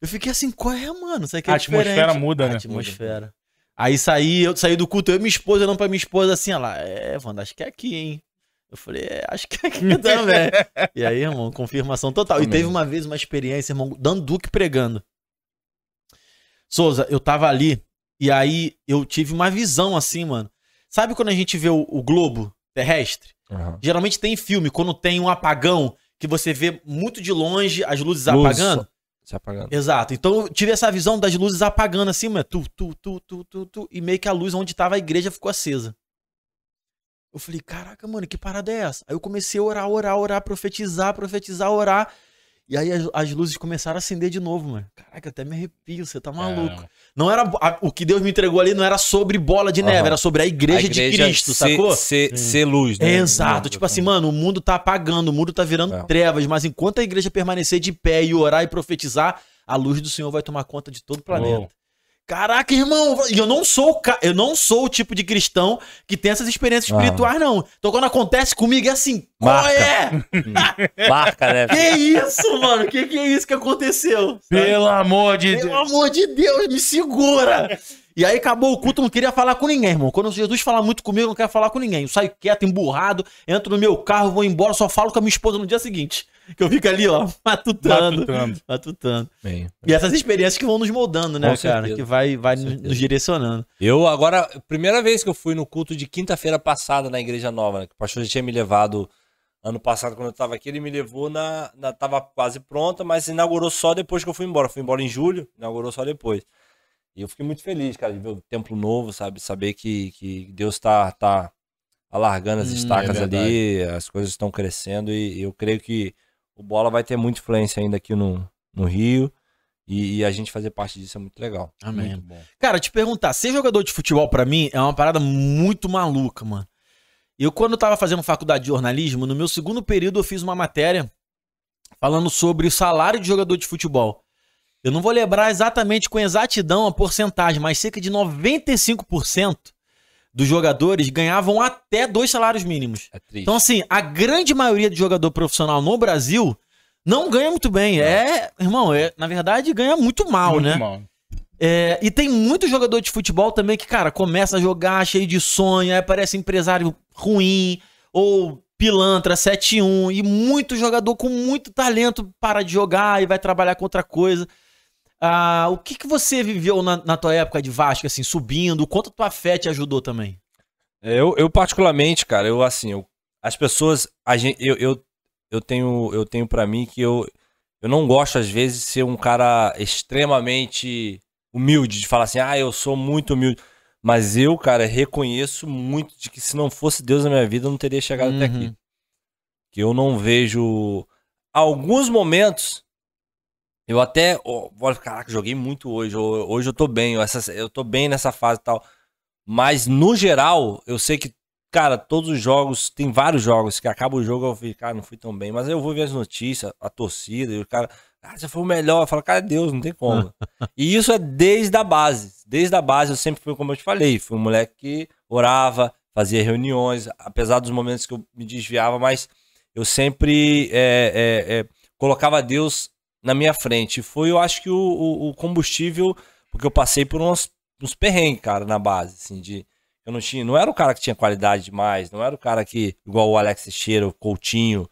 Eu fiquei assim, qual é, mano? Isso aqui é A atmosfera diferente. muda, A né? atmosfera. Aí saí, eu saí do culto, eu e minha esposa olhando pra minha esposa assim, ela, é, Wanda, acho que é aqui, hein? Eu falei, é, acho que é aqui também. e aí, irmão, confirmação total. E teve uma vez uma experiência, irmão, dando Duque pregando. Souza, eu tava ali, e aí eu tive uma visão assim, mano. Sabe quando a gente vê o- o globo terrestre? Aham. Geralmente tem filme, quando tem um apagão, que você vê muito de longe as luzes Luz apagando. Se apagando. Exato. Então eu tive essa visão das luzes apagando assim, mano. Tu, tu, tu, tu, tu, tu, e meio que a luz onde tava a igreja ficou acesa. Eu falei, caraca, mano, que parada é essa? Aí eu comecei a orar, orar, orar, profetizar, profetizar, orar. E aí as, as luzes começaram a acender de novo, mano. Caraca, até me arrepio, você tá maluco. Não era a- o que Deus me entregou ali não era sobre bola de neve, Aham. era sobre a igreja, A igreja de Cristo, ser, sacou? Ser, ser luz, né? Exato, tipo assim, mano, o mundo tá apagando, o mundo tá virando É. trevas, mas enquanto a igreja permanecer de pé e orar e profetizar, a luz do Senhor vai tomar conta de todo o planeta. Uou. Caraca, irmão, e eu não sou eu não sou o tipo de cristão que tem essas experiências Ah. espirituais não. Então quando acontece comigo é assim, qual Marca. é? Marca, né? Que isso, mano? Que que é isso que aconteceu? Pelo amor de Pelo Deus. amor de Deus, me segura! E aí acabou o culto, não queria falar com ninguém, irmão. Quando Jesus fala muito comigo, eu não quero falar com ninguém. Eu saio quieto, emburrado, entro no meu carro, vou embora, só falo com a minha esposa no dia seguinte. Que eu fico ali, ó, matutando. Matutando. Matutando. Bem, E essas experiências que vão nos moldando, né, cara? Que vai, vai nos, direcionando. Eu agora, primeira vez que eu fui no culto de quinta-feira passada na Igreja Nova, né? Que o pastor já tinha me levado ano passado quando eu tava aqui, ele me levou na, na tava quase pronta, mas inaugurou só depois que eu fui embora. Eu fui embora em julho, inaugurou só depois. E eu fiquei muito feliz, cara, de ver o templo novo, sabe? Saber que, que Deus tá, tá alargando as Hum, estacas é ali, as coisas estão crescendo e eu creio que o Bola vai ter muita influência ainda aqui no, no Rio e, e a gente fazer parte disso é muito legal. Amém. Muito bom. Cara, te perguntar, ser jogador de futebol pra mim é uma parada muito maluca, mano. Eu, quando eu tava fazendo faculdade de jornalismo, no meu segundo período eu fiz uma matéria falando sobre o salário de jogador de futebol. Eu não vou lembrar exatamente com exatidão a porcentagem, mas cerca de 95% dos jogadores ganhavam até dois salários mínimos. É triste. Então, assim, a grande maioria de jogador profissional no Brasil não ganha muito bem. É, irmão, é, na verdade, ganha muito mal, Muito né? mal. É, e tem muito jogador de futebol também que, cara, começa a jogar cheio de sonho, aí aparece empresário ruim, ou pilantra 7-1, e muito jogador com muito talento para de jogar e vai trabalhar com outra coisa. Ah, o que, que você viveu na, na tua época de Vasco, assim, subindo? Quanto a tua fé te ajudou também? Eu, eu particularmente, cara, eu assim, eu- as pessoas, a gente, eu, eu, eu tenho, eu tenho para mim que eu, eu não gosto às vezes de ser um cara extremamente humilde, de falar assim, ah, eu sou muito humilde. Mas eu, cara, reconheço muito de que se não fosse Deus na minha vida, eu não teria chegado até aqui. Uhum. Que eu não vejo alguns momentos. Eu até, olha, caraca, joguei muito hoje. Hoje eu tô bem, eu, essa, eu tô bem nessa fase e tal. Mas no geral, eu sei que, cara, todos os jogos, tem vários jogos que acaba o jogo, eu fico, cara, não fui tão bem. Mas aí eu vou ver as notícias, a torcida, e o cara, ah, você foi o melhor. Eu falo, cara, é Deus, não tem como. e isso é desde a base. Desde a base eu sempre fui, como eu te falei, fui um moleque que orava, fazia reuniões, apesar dos momentos que eu me desviava, mas eu sempre é, é, é, colocava Deus na minha frente. Foi, eu acho que o, o- o combustível, porque eu passei por uns, uns perrengues, cara, na base, assim, de. Eu não tinha. Não era o cara que tinha qualidade demais, não era o cara que, igual o Alex Teixeira, o Coutinho.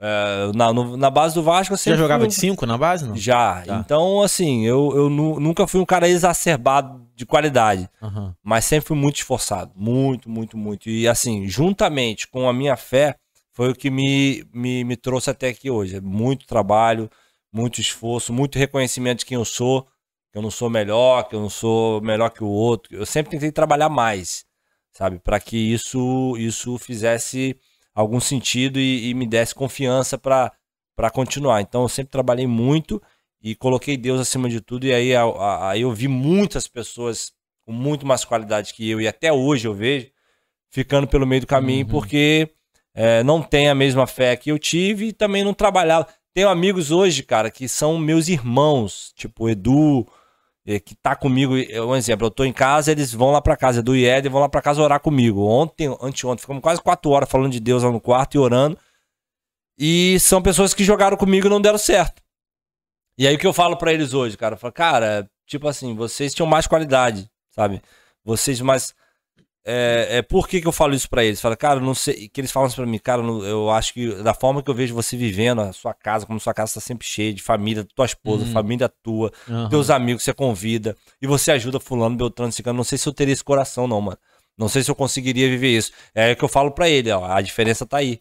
é, na, no- na base do Vasco, eu sempre. já jogava fui de 5 na base, não? Já. Tá. Então, assim, eu, eu nu- nunca fui um cara exacerbado de qualidade Aham. mas sempre fui muito esforçado, muito, muito, muito. E assim, juntamente com a minha fé, foi o que me, me, me trouxe até aqui hoje. É muito trabalho, muito esforço, muito reconhecimento de quem eu sou, que eu não sou melhor, que eu não sou melhor que o outro. Eu sempre tentei trabalhar mais, sabe, para que isso isso fizesse algum sentido e, e me desse confiança para para continuar. Então eu sempre trabalhei muito e coloquei Deus acima de tudo e aí aí eu vi muitas pessoas com muito mais qualidade que eu, e até hoje eu vejo, ficando pelo meio do caminho, Uhum. porque é, não tem a mesma fé que eu tive e também não trabalhava. Tenho amigos hoje, cara, que são meus irmãos, tipo Edu, eh, que tá comigo. eh, Um exemplo, eu tô em casa, eles vão lá pra casa, Edu e Ed, vão lá pra casa orar comigo. Ontem, anteontem, ficamos quase quatro horas falando de Deus lá no quarto e orando. E são pessoas que jogaram comigo e não deram certo. E aí o que eu falo pra eles hoje, cara? Eu falo, cara, tipo assim, vocês tinham mais qualidade, sabe? Vocês mais. É, é, por que, que eu falo isso pra eles? Fala, cara, não sei. Que eles falam isso pra mim, cara, eu acho que da forma que eu vejo você vivendo, a sua casa, como sua casa tá sempre cheia de família, tua esposa, Uhum. família tua, Aham. teus amigos que você convida, e você ajuda fulano, Beltrano, Cicano. Não sei se eu teria esse coração, não, mano. Não sei se eu conseguiria viver isso. É o que eu falo pra ele, ó. A diferença tá aí.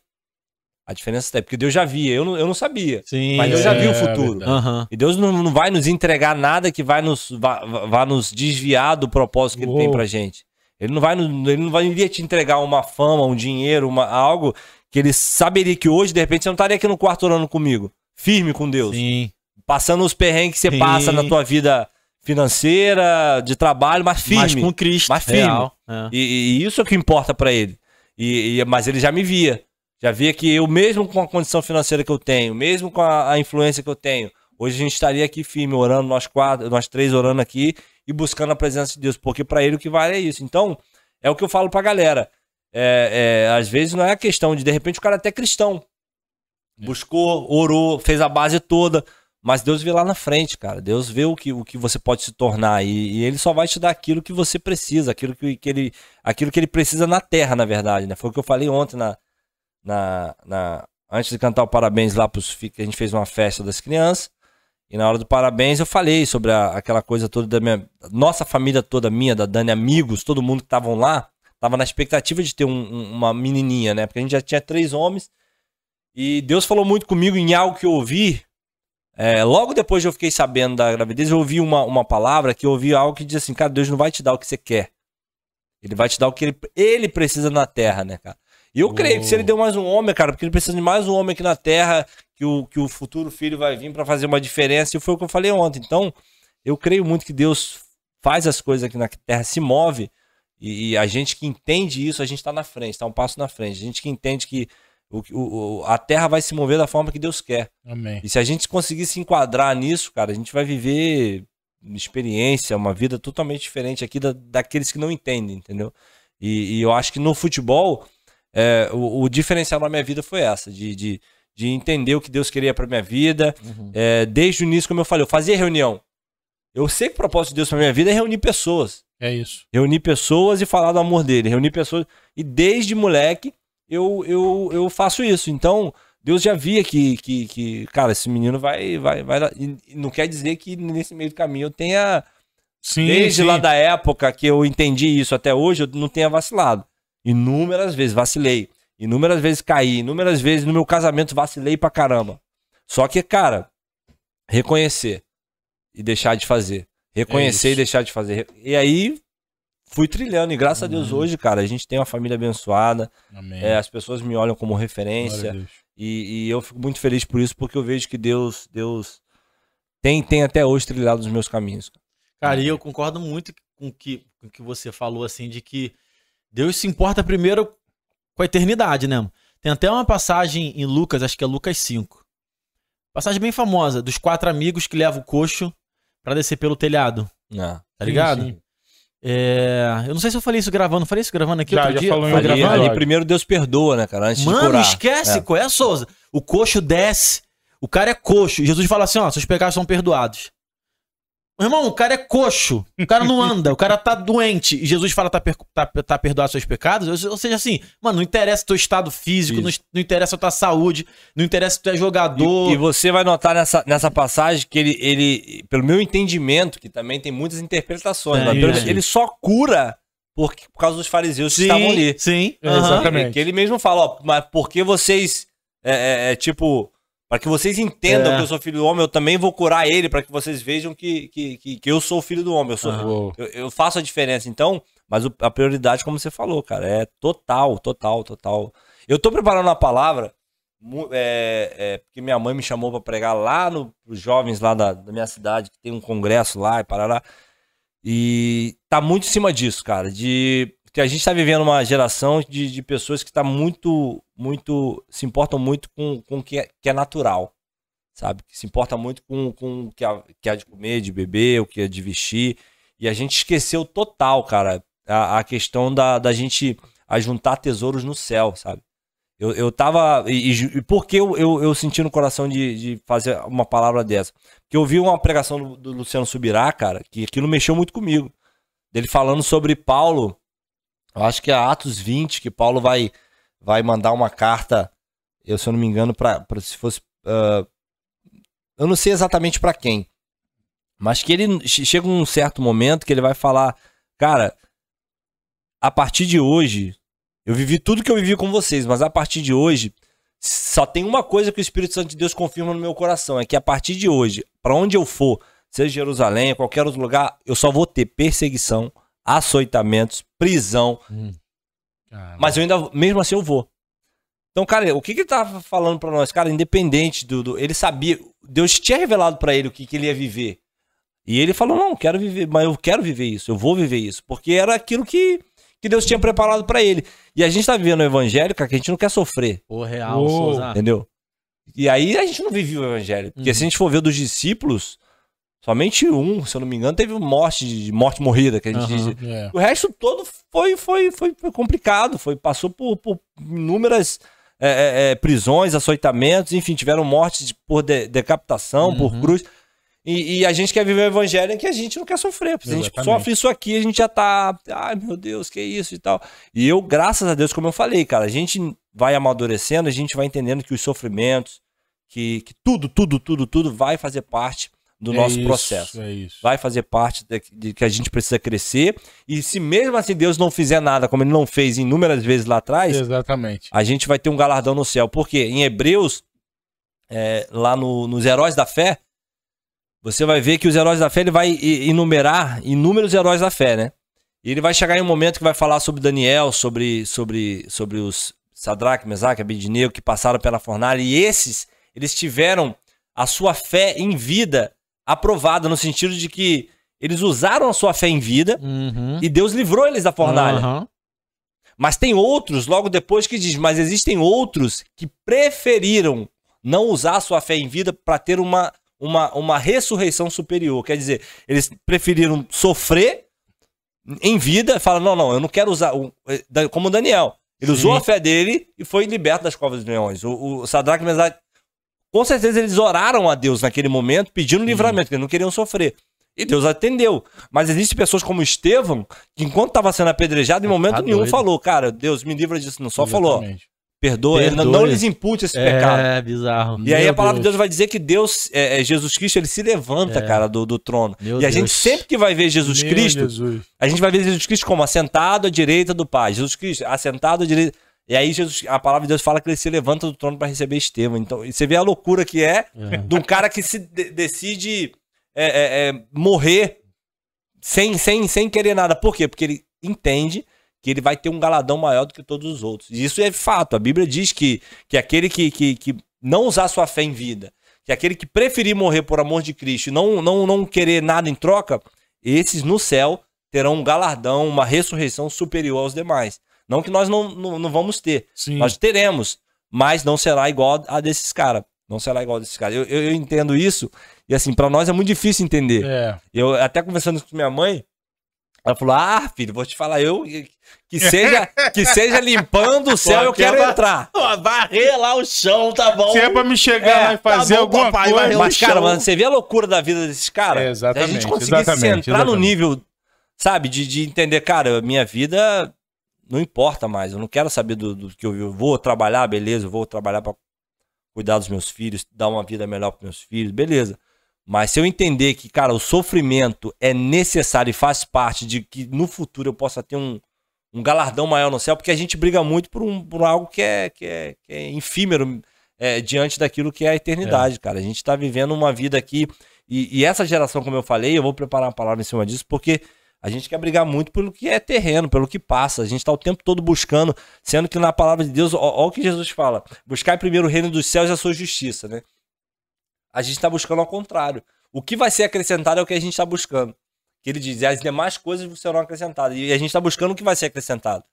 A diferença tá aí. Porque Deus já via, eu não, eu não sabia. Sim. Mas eu já vi o É, futuro. verdade. Aham. E Deus não, não vai nos entregar nada que vai nos, vá, vá nos desviar do propósito que ele tem Uou. pra gente. Ele não vai, ele não vai iria te entregar uma fama, um dinheiro, uma, algo que ele saberia que hoje, de repente, você não estaria aqui no quarto orando comigo, firme com Deus. Sim. Passando os perrengues que você Sim. passa na tua vida financeira, de trabalho, mas firme. Mas com Cristo. Mas firme. É. E, e isso é o que importa pra ele. E, e- mas ele já me via. Já via que eu, mesmo com a condição financeira que eu tenho, mesmo com a, a influência que eu tenho, hoje a gente estaria aqui firme, orando, nós quatro, nós três orando aqui e buscando a presença de Deus, porque pra ele o que vale é isso. Então, é o que eu falo pra galera. É, é, às vezes não é a questão de, de repente, o cara é até cristão. Buscou, orou, fez a base toda. Mas Deus vê lá na frente, cara. Deus vê o que, o que você pode se tornar. E, e Ele só vai te dar aquilo que você precisa, aquilo que, que ele, aquilo que ele precisa na terra, na verdade. Né? Foi o que eu falei ontem na, na, na- antes de cantar o parabéns lá pros fi- que a gente fez uma festa das crianças. E na hora do parabéns eu falei sobre a- aquela coisa toda da minha. Nossa família toda, minha, da Dani, amigos, todo mundo que estavam lá, tava na expectativa de ter um- um- uma menininha, né? Porque a gente já tinha três homens. E Deus falou muito comigo em algo que eu ouvi. É, logo depois de eu fiquei sabendo da gravidez, eu ouvi uma, uma palavra que eu ouvi algo que diz assim: Cara, Deus não vai te dar o que você quer. Ele vai te dar o que ele, ele precisa na terra, né, cara? E eu creio que se ele deu mais um homem, cara, porque ele precisa de mais um homem aqui na terra, que o, que o futuro filho vai vir pra fazer uma diferença, e foi o que eu falei ontem. Então, eu creio muito que Deus faz as coisas aqui na terra, se move, e, e a gente que entende isso, a gente tá na frente, tá um passo na frente. A gente que entende que o, o, a terra vai se mover da forma que Deus quer. Amém. E se a gente conseguir se enquadrar nisso, cara, a gente vai viver experiência, uma vida totalmente diferente aqui da, daqueles que não entendem, entendeu? E, e eu acho que no futebol, é, o, o diferencial na minha vida foi essa, de, de, de entender o que Deus queria pra minha vida. É, desde o início, como eu falei, eu fazia reunião. Eu sei que o propósito de Deus pra minha vida é reunir pessoas É isso. reunir pessoas e falar do amor dele, reunir pessoas. E desde moleque eu, eu, eu faço isso. Então, Deus já via que, que, que cara, esse menino vai. vai, vai não quer dizer que nesse meio do caminho eu tenha. Sim, desde sim. lá da época que eu entendi isso até hoje, eu não tenha vacilado. Inúmeras vezes vacilei. Inúmeras vezes caí. Inúmeras vezes no meu casamento vacilei pra caramba. Só que, cara, reconhecer e deixar de fazer. Reconhecer É e deixar de fazer. E aí fui trilhando. E graças a Deus Uhum. hoje, cara, a gente tem uma família abençoada. Amém. É, as pessoas me olham como referência. E, e eu fico muito feliz por isso, porque eu vejo que Deus, Deus tem, tem até hoje trilhado os meus caminhos. Cara, e eu concordo muito com o que, com o que você falou, assim, de que Deus se importa primeiro com a eternidade, né? mano? Tem até uma passagem em Lucas, acho que é Lucas 5. Passagem bem famosa, dos quatro amigos que levam o coxo pra descer pelo telhado, Ah, tá ligado? sim. É, eu não sei se eu falei isso gravando, falei isso gravando aqui Já, outro já dia? falou em gravando? ali primeiro Deus perdoa, né, cara? Antes de Mano, curar. esquece, É. qual é, Souza? O coxo desce, o cara é coxo. Jesus fala assim: ó, seus pecados são perdoados. Meu irmão, o cara é coxo, o cara não anda, o cara tá doente. E Jesus fala: tá, per tá, tá perdoado seus pecados? Ou seja, assim, mano, não interessa teu estado físico, não, não interessa a tua saúde, não interessa se tu é jogador. E, e você vai notar nessa, nessa passagem que ele, ele, pelo meu entendimento, que também tem muitas interpretações, Tem, mas pelo- ele só cura por, por causa dos fariseus que estavam ali. Sim, É, aham. exatamente. É que ele mesmo fala, ó, mas porque vocês, é, é, é, tipo, para que vocês entendam É. que eu sou filho do homem, eu também vou curar ele, para que vocês vejam que, que, que, que eu sou filho do homem, eu, sou, Uou. eu, eu faço a diferença. Então, mas o- a prioridade, como você falou, cara, é total, total, total. Eu tô preparando uma palavra, é, é, porque minha mãe me chamou para pregar lá no, pros jovens lá da, da minha cidade, que tem um congresso lá e parará. E tá muito em cima disso, cara, de a gente tá vivendo uma geração de, de pessoas que tá muito, muito, se importam muito com, com o que é, que é natural, sabe? Que se importa muito com, com o que há, que há de comer, de beber, o que é de vestir. E a gente esqueceu total, cara, a, a questão da, da gente ajuntar tesouros no céu, sabe? Eu, eu tava. E, e- e por que eu, eu, eu senti no coração de, de fazer uma palavra dessa? Porque eu vi uma pregação do, do Luciano Subirá, cara, que aquilo mexeu muito comigo. Dele falando sobre Paulo. Eu acho que é Atos 20, que Paulo vai, vai mandar uma carta, eu, se eu não me engano, pra se fosse. ah, eu não sei exatamente pra quem. Mas que ele che- chega um certo momento que ele vai falar, cara, a partir de hoje, eu vivi tudo que eu vivi com vocês, mas a partir de hoje, só tem uma coisa que o Espírito Santo de Deus confirma no meu coração: é que a partir de hoje, pra onde eu for, seja Jerusalém, qualquer outro lugar, eu só vou ter perseguição, açoitamentos, prisão, Caramba. mas eu ainda, mesmo assim, eu vou. Então, cara, o que, que ele tava falando pra nós? Cara, independente do. do- ele sabia. Deus tinha revelado pra ele o que, que ele ia viver. E ele falou: não, quero viver, mas eu quero viver isso, eu vou viver isso. Porque era aquilo que, que Deus tinha preparado pra ele. E a gente tá vivendo o evangelho, cara, que a gente não quer sofrer. Pô, real, Souza. Entendeu? E aí a gente não vivia o evangelho. Porque Uhum. se a gente for ver dos discípulos, somente um, se eu não me engano, teve morte, de morte morrida, que a gente Aham. diz. É. O resto todo foi, foi, foi, foi complicado, foi, passou por, por inúmeras é, é, é, prisões, açoitamentos, enfim, tiveram mortes por de- decapitação, por Uhum. cruz. E, e a gente quer viver o evangelho em que a gente não quer sofrer. Se a gente sofre isso aqui, a gente já tá. Ai, meu Deus, que isso e tal. E eu, graças a Deus, como eu falei, cara, a gente vai amadurecendo, a gente vai entendendo que os sofrimentos, que, que tudo, tudo, tudo, tudo vai fazer parte do É nosso isso, processo É isso. vai fazer parte de, de que a gente precisa crescer. E se mesmo assim Deus não fizer nada, como ele não fez inúmeras vezes lá atrás, Exatamente. a gente vai ter um galardão no céu. Porque em Hebreus, é, lá no- nos Heróis da Fé, você vai ver que os Heróis da Fé ele vai enumerar inúmeros heróis da fé, né? E ele vai chegar em um momento que vai falar sobre Daniel, sobre, sobre, sobre os Sadraque, Mesaque, Abednego que passaram pela fornalha. E esses, eles tiveram a sua fé em vida aprovada, no sentido de que eles usaram a sua fé em vida Uhum. e Deus livrou eles da fornalha. Aham. Mas tem outros, logo depois, que diz, mas existem outros que preferiram não usar a sua fé em vida para ter uma, uma, uma ressurreição superior. Quer dizer, eles preferiram sofrer em vida, falam, não, não, eu não quero usar, eh, como o Daniel. Ele Sim. usou a fé dele e foi liberto das covas dos leões. O, o Sadraque Mesaque, com certeza eles oraram a Deus naquele momento, pedindo livramento, porque não queriam sofrer. E Deus atendeu. Mas existem pessoas como Estevão, que enquanto estava sendo apedrejado, em momento Tá nenhum doido. falou, cara, Deus me livra disso. Não só falou, Exatamente. perdoa, Perdoe. não, não lhes impute esse pecado. É, bizarro. E aí Meu a palavra de Deus. Deus vai dizer que Deus, é, é, Jesus Cristo, ele se levanta, É. cara, do, do trono. Meu e a gente Deus. sempre que vai ver Jesus Meu Cristo, Jesus. a gente vai ver Jesus Cristo como assentado à direita do Pai. Jesus Cristo assentado à direita. E aí Jesus, a palavra de Deus fala que ele se levanta do trono para receber Estevão. Então, você vê a loucura que é É. de um cara que se de- decide é, é, é, morrer sem, sem, sem querer nada. Por quê? Porque ele entende que ele vai ter um galadão maior do que todos os outros. E isso é fato. A Bíblia diz que, que aquele que, que, que não usar sua fé em vida, que aquele que preferir morrer por amor de Cristo e não, não, não querer nada em troca, esses no céu terão um galardão, uma ressurreição superior aos demais. Não que nós não, não, não vamos ter. Sim. Nós teremos, mas não será igual a desses caras. Não será igual a desses caras. Eu, eu, eu entendo isso, e assim, pra nós é muito difícil entender. É. Eu até conversando com minha mãe, ela falou: Ah, filho, vou te falar, eu que seja, que seja limpando o céu, eu aquela- quero entrar. Pô, Varrer lá o chão, tá bom. Se é pra me chegar É, lá e fazer tá bom, alguma papai, coisa. Mas, chão. cara, mano, você vê a loucura da vida desses caras? É, exatamente, Se a gente conseguisse exatamente, entrar no nível, sabe, de, de entender, cara, minha vida não importa mais. Eu não quero saber do, do que eu, eu vou trabalhar, beleza, eu vou trabalhar pra cuidar dos meus filhos, dar uma vida melhor pros meus filhos, beleza. Mas se eu entender que, cara, o sofrimento é necessário e faz parte de que no futuro eu possa ter um, um galardão maior no céu, porque a gente briga muito por, um, por algo que é, que é, que é efímero é, diante daquilo que é a eternidade, cara. A gente tá vivendo uma vida aqui. E, e essa geração, como eu falei, eu vou preparar uma palavra em cima disso, porque a gente quer brigar muito pelo que é terreno, pelo que passa. A gente tá o tempo todo buscando, sendo que na palavra de Deus, ó o que Jesus fala: buscar primeiro o reino dos céus e a sua justiça, né? A gente tá buscando ao contrário. O que vai ser acrescentado é o que a gente tá buscando. Que ele diz: as demais coisas serão acrescentadas. E a gente tá buscando o que vai ser acrescentado.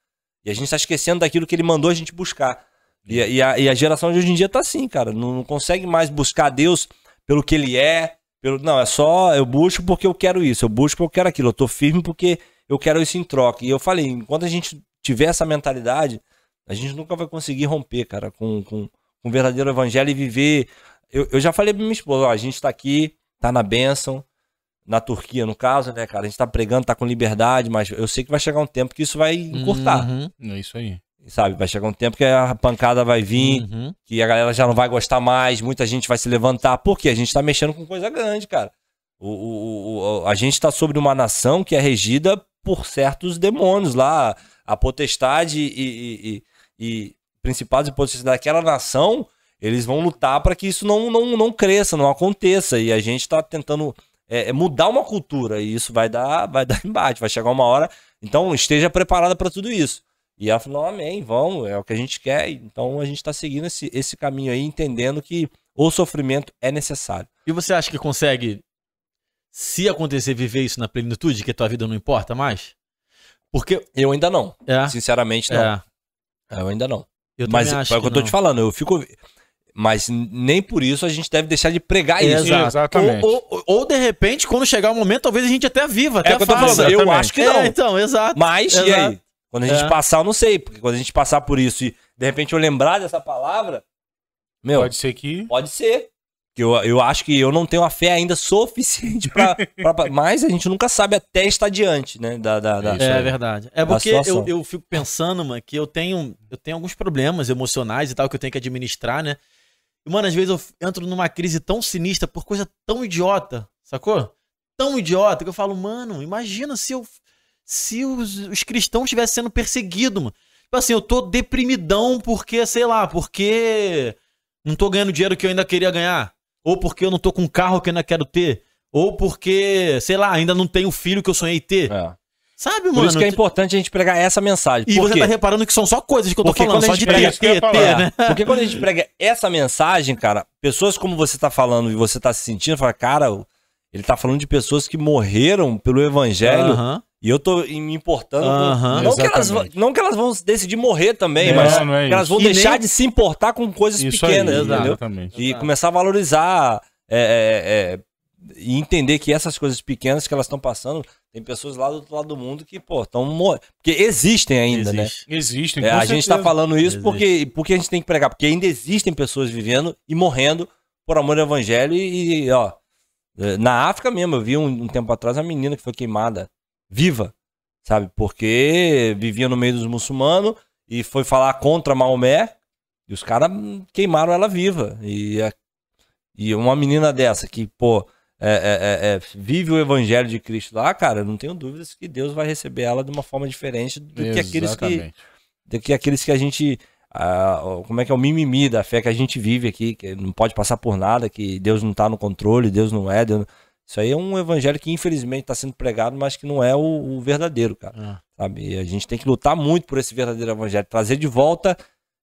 E a gente tá esquecendo daquilo que ele mandou a gente buscar. E, a- e a, e a geração de hoje em dia tá assim, cara. Não, não consegue mais buscar Deus pelo que ele é. Pelo, não, é só eu busco porque eu quero isso. Eu busco porque eu quero aquilo. Eu tô firme porque eu quero isso em troca. E eu falei, enquanto a gente tiver essa mentalidade, a gente nunca vai conseguir romper, cara, com, com, com o verdadeiro evangelho e viver. Eu, eu já falei pra minha esposa, ó, a gente tá aqui, tá na bênção, na Turquia, no caso, né, cara? A gente tá pregando, tá com liberdade, mas eu sei que vai chegar um tempo que isso vai encurtar, Uhum, É isso aí. Sabe? Vai chegar um tempo que a pancada vai vir, uhum. que a galera já não vai gostar mais, muita gente vai se levantar, porque a gente tá mexendo com coisa grande, cara. O, o- o- a gente tá sobre uma nação que é regida por certos demônios lá, a potestade e, e, e, e principados e potestades daquela nação, eles vão lutar para que isso não, não, não cresça, não aconteça. E a gente tá tentando é, é mudar uma cultura, e isso vai dar, vai dar embate, vai chegar uma hora. Então esteja preparada para tudo isso. E ela falou, amém, vamos, é o que a gente quer. Então a gente tá seguindo esse, esse caminho aí, entendendo que o sofrimento é necessário. E você acha que consegue, se acontecer, viver isso na plenitude, que a tua vida não importa mais? Porque. Eu ainda não. É. Sinceramente, não. É. Eu ainda não. Eu Mas é o que eu tô não. te falando, eu fico. Mas nem por isso a gente deve deixar de pregar isso. Exato. Exatamente. Ou, ou, ou, de repente, quando chegar o momento, talvez a gente até viva, até É que eu tô faça. falando, eu acho que não. É, então, exato. Mas, e Exato. aí? Quando a gente É. passar, eu não sei. Porque quando a gente passar por isso e de repente eu lembrar dessa palavra, meu, Pode ser que. Pode ser. Que Eu, eu acho que eu não tenho a fé ainda suficiente pra, pra- Mas a gente nunca sabe até estar diante, né? Da, da, da- É aí. verdade. É porque eu, eu fico pensando, mano, que eu tenho, eu tenho alguns problemas emocionais e tal que eu tenho que administrar, né? E, mano, às vezes eu entro numa crise tão sinistra por coisa tão idiota, sacou? Tão idiota que eu falo, mano, imagina se eu. Se os, os cristãos estivessem sendo perseguidos, mano. Tipo assim, eu tô deprimidão porque, sei lá, porque não tô ganhando dinheiro que eu ainda queria ganhar. Ou porque eu não tô com um carro que eu ainda quero ter. Ou porque, sei lá, ainda não tenho o filho que eu sonhei ter. É. Sabe, Por mano? isso que é importante a gente pregar essa mensagem. E Por você quê? tá reparando que são só coisas que eu tô Porque falando, só de prega- ter, ter, ter, né? Porque quando a gente prega essa mensagem, cara, pessoas como você tá falando e você tá se sentindo, fala, cara, ele tá falando de pessoas que morreram pelo evangelho e eu tô me importando. não, que elas, não que elas vão decidir morrer também, Não, mas não é que elas vão E deixar nem- de se importar com coisas Isso aí, pequenas, exato. entendeu? exatamente. E Exato. começar a valorizar é, é, é, e entender que essas coisas pequenas que elas estão passando, tem pessoas lá do outro lado do mundo que, pô, estão morrendo. Porque existem ainda, Existe. Existem. né? É, com a gente tá certeza. falando isso Existe. porque, porque a gente tem que pregar, porque ainda existem pessoas vivendo e morrendo por amor ao evangelho e, e, ó, é, na África mesmo, eu vi um, um tempo atrás uma menina que foi queimada viva, sabe? Porque vivia no meio dos muçulmanos e foi falar contra Maomé e os caras queimaram ela viva. E, e uma menina dessa que, pô, é, é, é, é, vive o evangelho de Cristo lá, cara, eu não tenho dúvidas que Deus vai receber ela de uma forma diferente do que aqueles que, Exatamente. do que aqueles que a gente. Ah, como é que é o mimimi da fé que a gente vive aqui, que não pode passar por nada, que Deus não tá no controle, Deus não é. Deus não- Isso aí é um evangelho que infelizmente está sendo pregado, mas que não é o, o verdadeiro, cara. Ah. Sabe? E a gente tem que lutar muito por esse verdadeiro evangelho, trazer de volta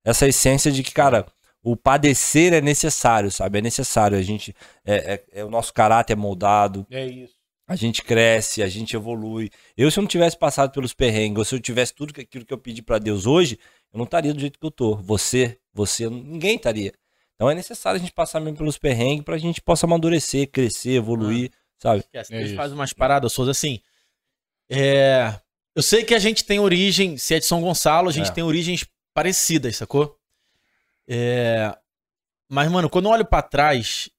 essa essência de que, cara, o padecer é necessário, sabe? É necessário. A gente. É, é- é- o nosso caráter é moldado, É isso. a gente cresce, a gente evolui. Eu, se eu não tivesse passado pelos perrengues, ou se eu tivesse tudo aquilo que eu pedi pra Deus hoje, eu não estaria do jeito que eu tô. Você, você, ninguém estaria. Então é necessário a gente passar mesmo pelos perrengues pra gente possa amadurecer, crescer, evoluir, sabe? Esquece, É faz umas paradas, Souza, assim. É, eu sei que a gente tem origem, se é de São Gonçalo, a gente É. tem origens parecidas, sacou? É, mas, mano, quando eu olho pra trás,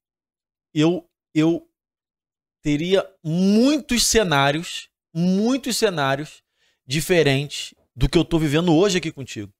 eu, eu teria muitos cenários, muitos cenários diferentes do que eu tô vivendo hoje aqui contigo.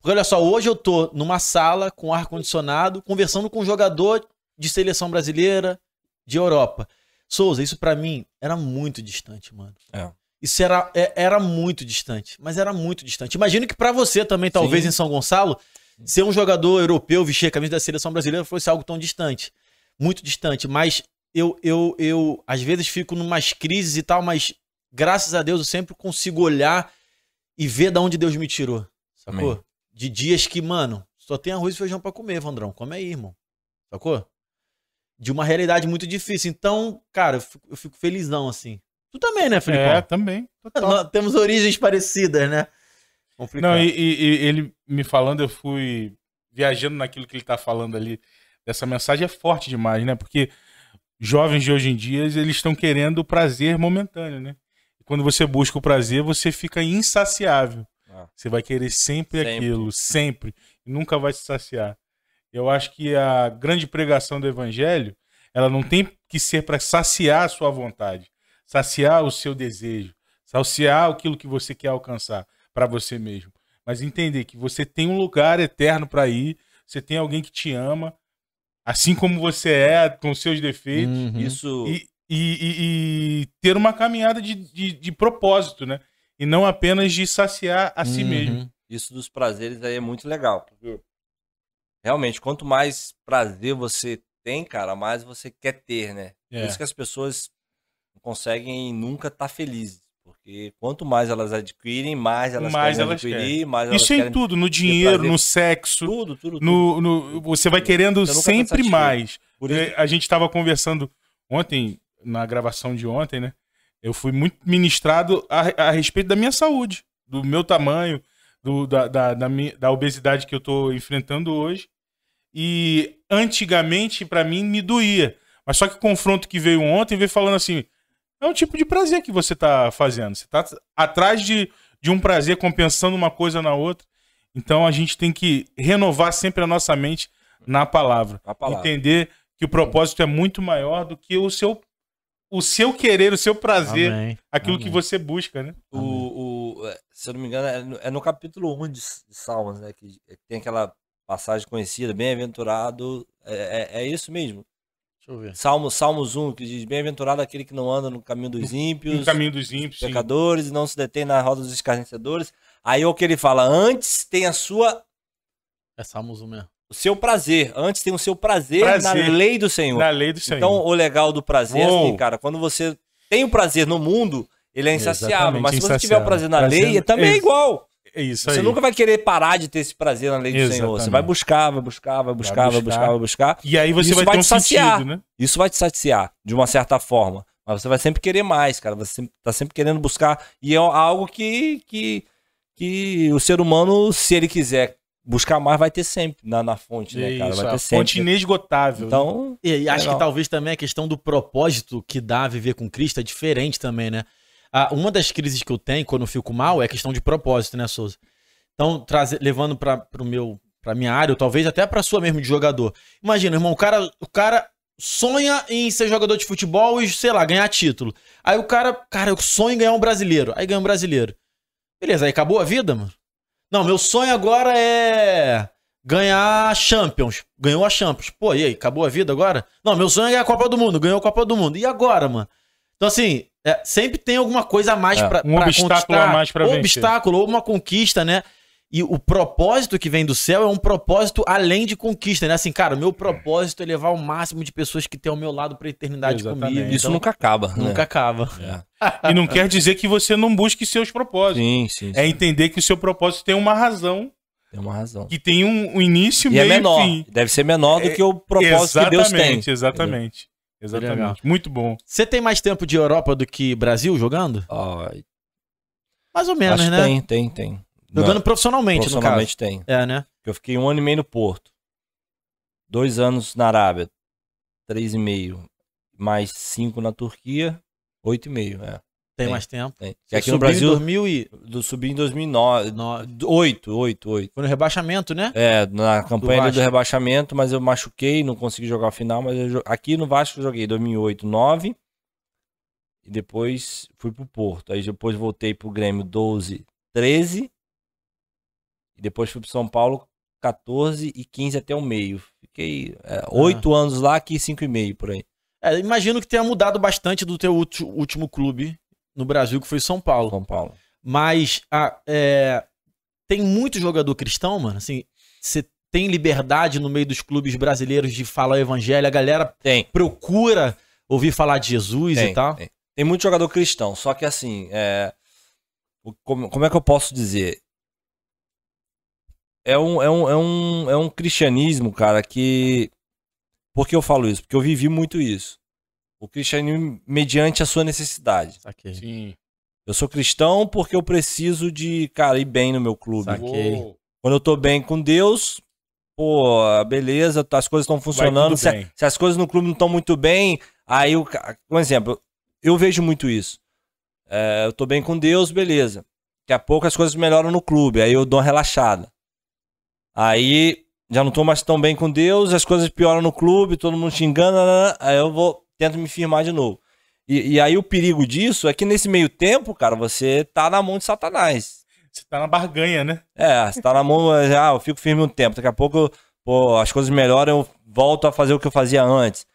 Porque olha só, hoje eu tô numa sala com ar-condicionado, conversando com um jogador de seleção brasileira, de Europa. Souza, isso pra mim era muito distante, mano. É. Isso era, é- era muito distante, mas era muito distante. Imagino que pra você também, talvez Sim. em São Gonçalo, ser um jogador europeu, vestir a camisa da seleção brasileira fosse algo tão distante. Muito distante, mas eu, eu, eu às vezes fico numas crises e tal, mas graças a Deus eu sempre consigo olhar e ver da onde Deus me tirou. Sacou? Amém. De dias que, mano, só tem arroz e feijão pra comer, Vandrão. Come aí, irmão. Sacou? De uma realidade muito difícil. Então, cara, eu fico, eu fico felizão, assim. Tu também, né, Felipe? É, também. Nós temos origens parecidas, né? Complicado. Não, e, e- ele me falando, eu fui viajando naquilo que ele tá falando ali. Dessa mensagem é forte demais, né? Porque jovens de hoje em dia, eles estão querendo o prazer momentâneo, né? E quando você busca o prazer, você fica insaciável. Ah. Você vai querer sempre, Sempre. aquilo, sempre. E nunca vai se saciar. Eu acho que a grande pregação do evangelho, ela não tem que ser para saciar a sua vontade, saciar o seu desejo, saciar aquilo que você quer alcançar para você mesmo. Mas entender que você tem um lugar eterno para ir, você tem alguém que te ama, assim como você é, com seus defeitos, Uhum. Isso. e, e- e- e ter uma caminhada de, de, de propósito, né? E não apenas de saciar a si Uhum. mesmo. Isso dos prazeres aí é muito legal. Porque realmente, quanto mais prazer você tem, cara, mais você quer ter, né? Por É. isso que as pessoas não conseguem nunca estar felizes. Porque quanto mais elas adquirem, mais elas Mais querem elas adquirir, mais elas Isso querem em tudo, no dinheiro, prazer. no sexo, tudo, tudo, tudo. no, no- você vai querendo Você tá sempre satisfeito. mais. Por É, A gente estava conversando ontem, na gravação de ontem, né? Eu fui muito ministrado a, a respeito da minha saúde, do meu tamanho, do- da, da, da, da obesidade que eu tô enfrentando hoje. E antigamente, para mim, me doía. Mas só que o confronto que veio ontem veio falando assim: é um tipo de prazer que você tá fazendo. Você tá atrás de, de um prazer, compensando uma coisa na outra. Então a gente tem que renovar sempre a nossa mente na palavra. palavra. Entender que o propósito é muito maior do que o seu, o seu querer, o seu prazer, Amém. aquilo Amém. que você busca, né? O, o- é, se eu não me engano, é no, é no capítulo 1 de, de Salmos, né? Que, que tem aquela passagem conhecida, bem-aventurado. É, é, é isso mesmo. Deixa eu ver. Salmo, Salmos 1, que diz: Bem-aventurado aquele que não anda no caminho dos ímpios, No caminho dos ímpios. sim. pecadores, e não se detém na roda dos escarnecedores. Aí é o que ele fala: antes tem a sua, É Salmos 1 mesmo. O seu prazer. Antes tem o seu prazer, Prazer. na lei do Senhor. Na lei do Senhor. Então, o legal do prazer é assim, cara, quando você tem o prazer no mundo, ele é insaciável. Exatamente, Mas se você tiver o prazer na Prazer- lei, também é Ex- igual. é isso Você aí. nunca vai querer parar de ter esse prazer na lei do Senhor. Você Exatamente. vai buscar, vai buscar, vai buscar, vai buscar. buscar, vai buscar. E aí você Isso vai vai ter um te saciar. sentido, né? Isso vai te saciar, de uma certa forma. Mas você vai sempre querer mais, cara. Você sempre- tá sempre querendo buscar. E é algo que, que, que o ser humano, se ele quiser buscar mais, vai ter sempre na, na fonte, né, cara? Isso, Vai ter a fonte sempre. inesgotável. né? Então, E, e acho Legal. que talvez também a questão do propósito que dá a viver com Cristo é diferente também, né? Ah, uma das crises que eu tenho quando eu fico mal é a questão de propósito, né, Souza? Então, traze- levando para pro meu para minha área, ou talvez até para sua mesmo de jogador. Imagina, irmão, o cara, o cara sonha em ser jogador de futebol e, sei lá, ganhar título. Aí o cara, cara, eu sonho em ganhar um brasileiro. Aí ganha um brasileiro. Beleza, aí acabou a vida, mano? Não, meu sonho agora é ganhar Champions. Ganhou a Champions. Pô, e aí, acabou a vida agora? Não, meu sonho é ganhar a Copa do Mundo. Ganhou a Copa do Mundo. E agora, mano? Então, assim, é, sempre tem alguma coisa a mais É, pra, um pra obstáculo conquistar. a mais pra Ou vencer. obstáculo, ou uma conquista, né? E o propósito que vem do céu é um propósito além de conquista, né? Assim, cara, o meu propósito é levar o máximo de pessoas que tem ao meu lado pra eternidade Exatamente. comigo. isso Então, nunca acaba. né? nunca acaba. É. E não quer dizer que você não busque seus propósitos. Sim, sim. sim. É entender que o seu propósito tem uma razão, Tem uma razão. que tem um, um início, E meio é menor. e fim. Deve ser menor do que o propósito que Deus tem. Exatamente, exatamente. Legal. Exatamente. Muito bom. Você tem mais tempo de Europa do que Brasil jogando? Ó, Mais ou menos, né? tem, tem, tem. Jogando Não, profissionalmente, no caso. profissionalmente tem. É, né? Eu fiquei um ano e meio no Porto. Dois anos na Arábia. Três e meio. Mais cinco na Turquia. Oito e meio, é. Tem, Tem. mais tempo. Tem. Você aqui no subiu em Brasil, 2000 e... eu subi em 2009. No- Oito, oito, oito. Foi no rebaixamento, né? É, na campanha do Vasco. rebaixamento, mas eu machuquei, não consegui jogar a final, mas eu aqui no Vasco eu joguei 2008, 9 e depois fui pro Porto. Aí depois voltei pro Grêmio 12, 13 e depois fui pro São Paulo 14 e 15 até o meio. Fiquei é, oito anos lá, aqui cinco e meio por aí. É, imagino que tenha mudado bastante do teu último clube no Brasil, que foi São Paulo. São Paulo. Mas ah, é, tem muito jogador cristão, mano. Assim, você tem liberdade no meio dos clubes brasileiros de falar o evangelho. A galera Tem. procura ouvir falar de Jesus Tem, e tal. tem. Tem muito jogador cristão, só que assim, é, como, como é que eu posso dizer? É um, é, um, é, um, é um cristianismo, cara, que. Por que eu falo isso? Porque eu vivi muito isso. O cristianismo mediante a sua necessidade. Saquei. Sim. Eu sou cristão porque eu preciso de, cara, ir bem no meu clube. Saquei. Quando eu tô bem com Deus, pô, beleza, as coisas estão funcionando. Se, bem. se as coisas no clube não estão muito bem, aí o um exemplo, eu vejo muito isso. É, eu tô bem com Deus, beleza. Daqui a pouco as coisas melhoram no clube, aí eu dou uma relaxada. Aí já não tô mais tão bem com Deus, as coisas pioram no clube, todo mundo xingando, nanana, aí eu vou tento me firmar de novo. E, e aí o perigo disso é que nesse meio tempo, cara, você tá na mão de Satanás. Você tá na barganha, né? É, você tá na mão, ah, eu fico firme um tempo. Daqui a pouco, pô, as coisas melhoram, eu volto a fazer o que eu fazia antes.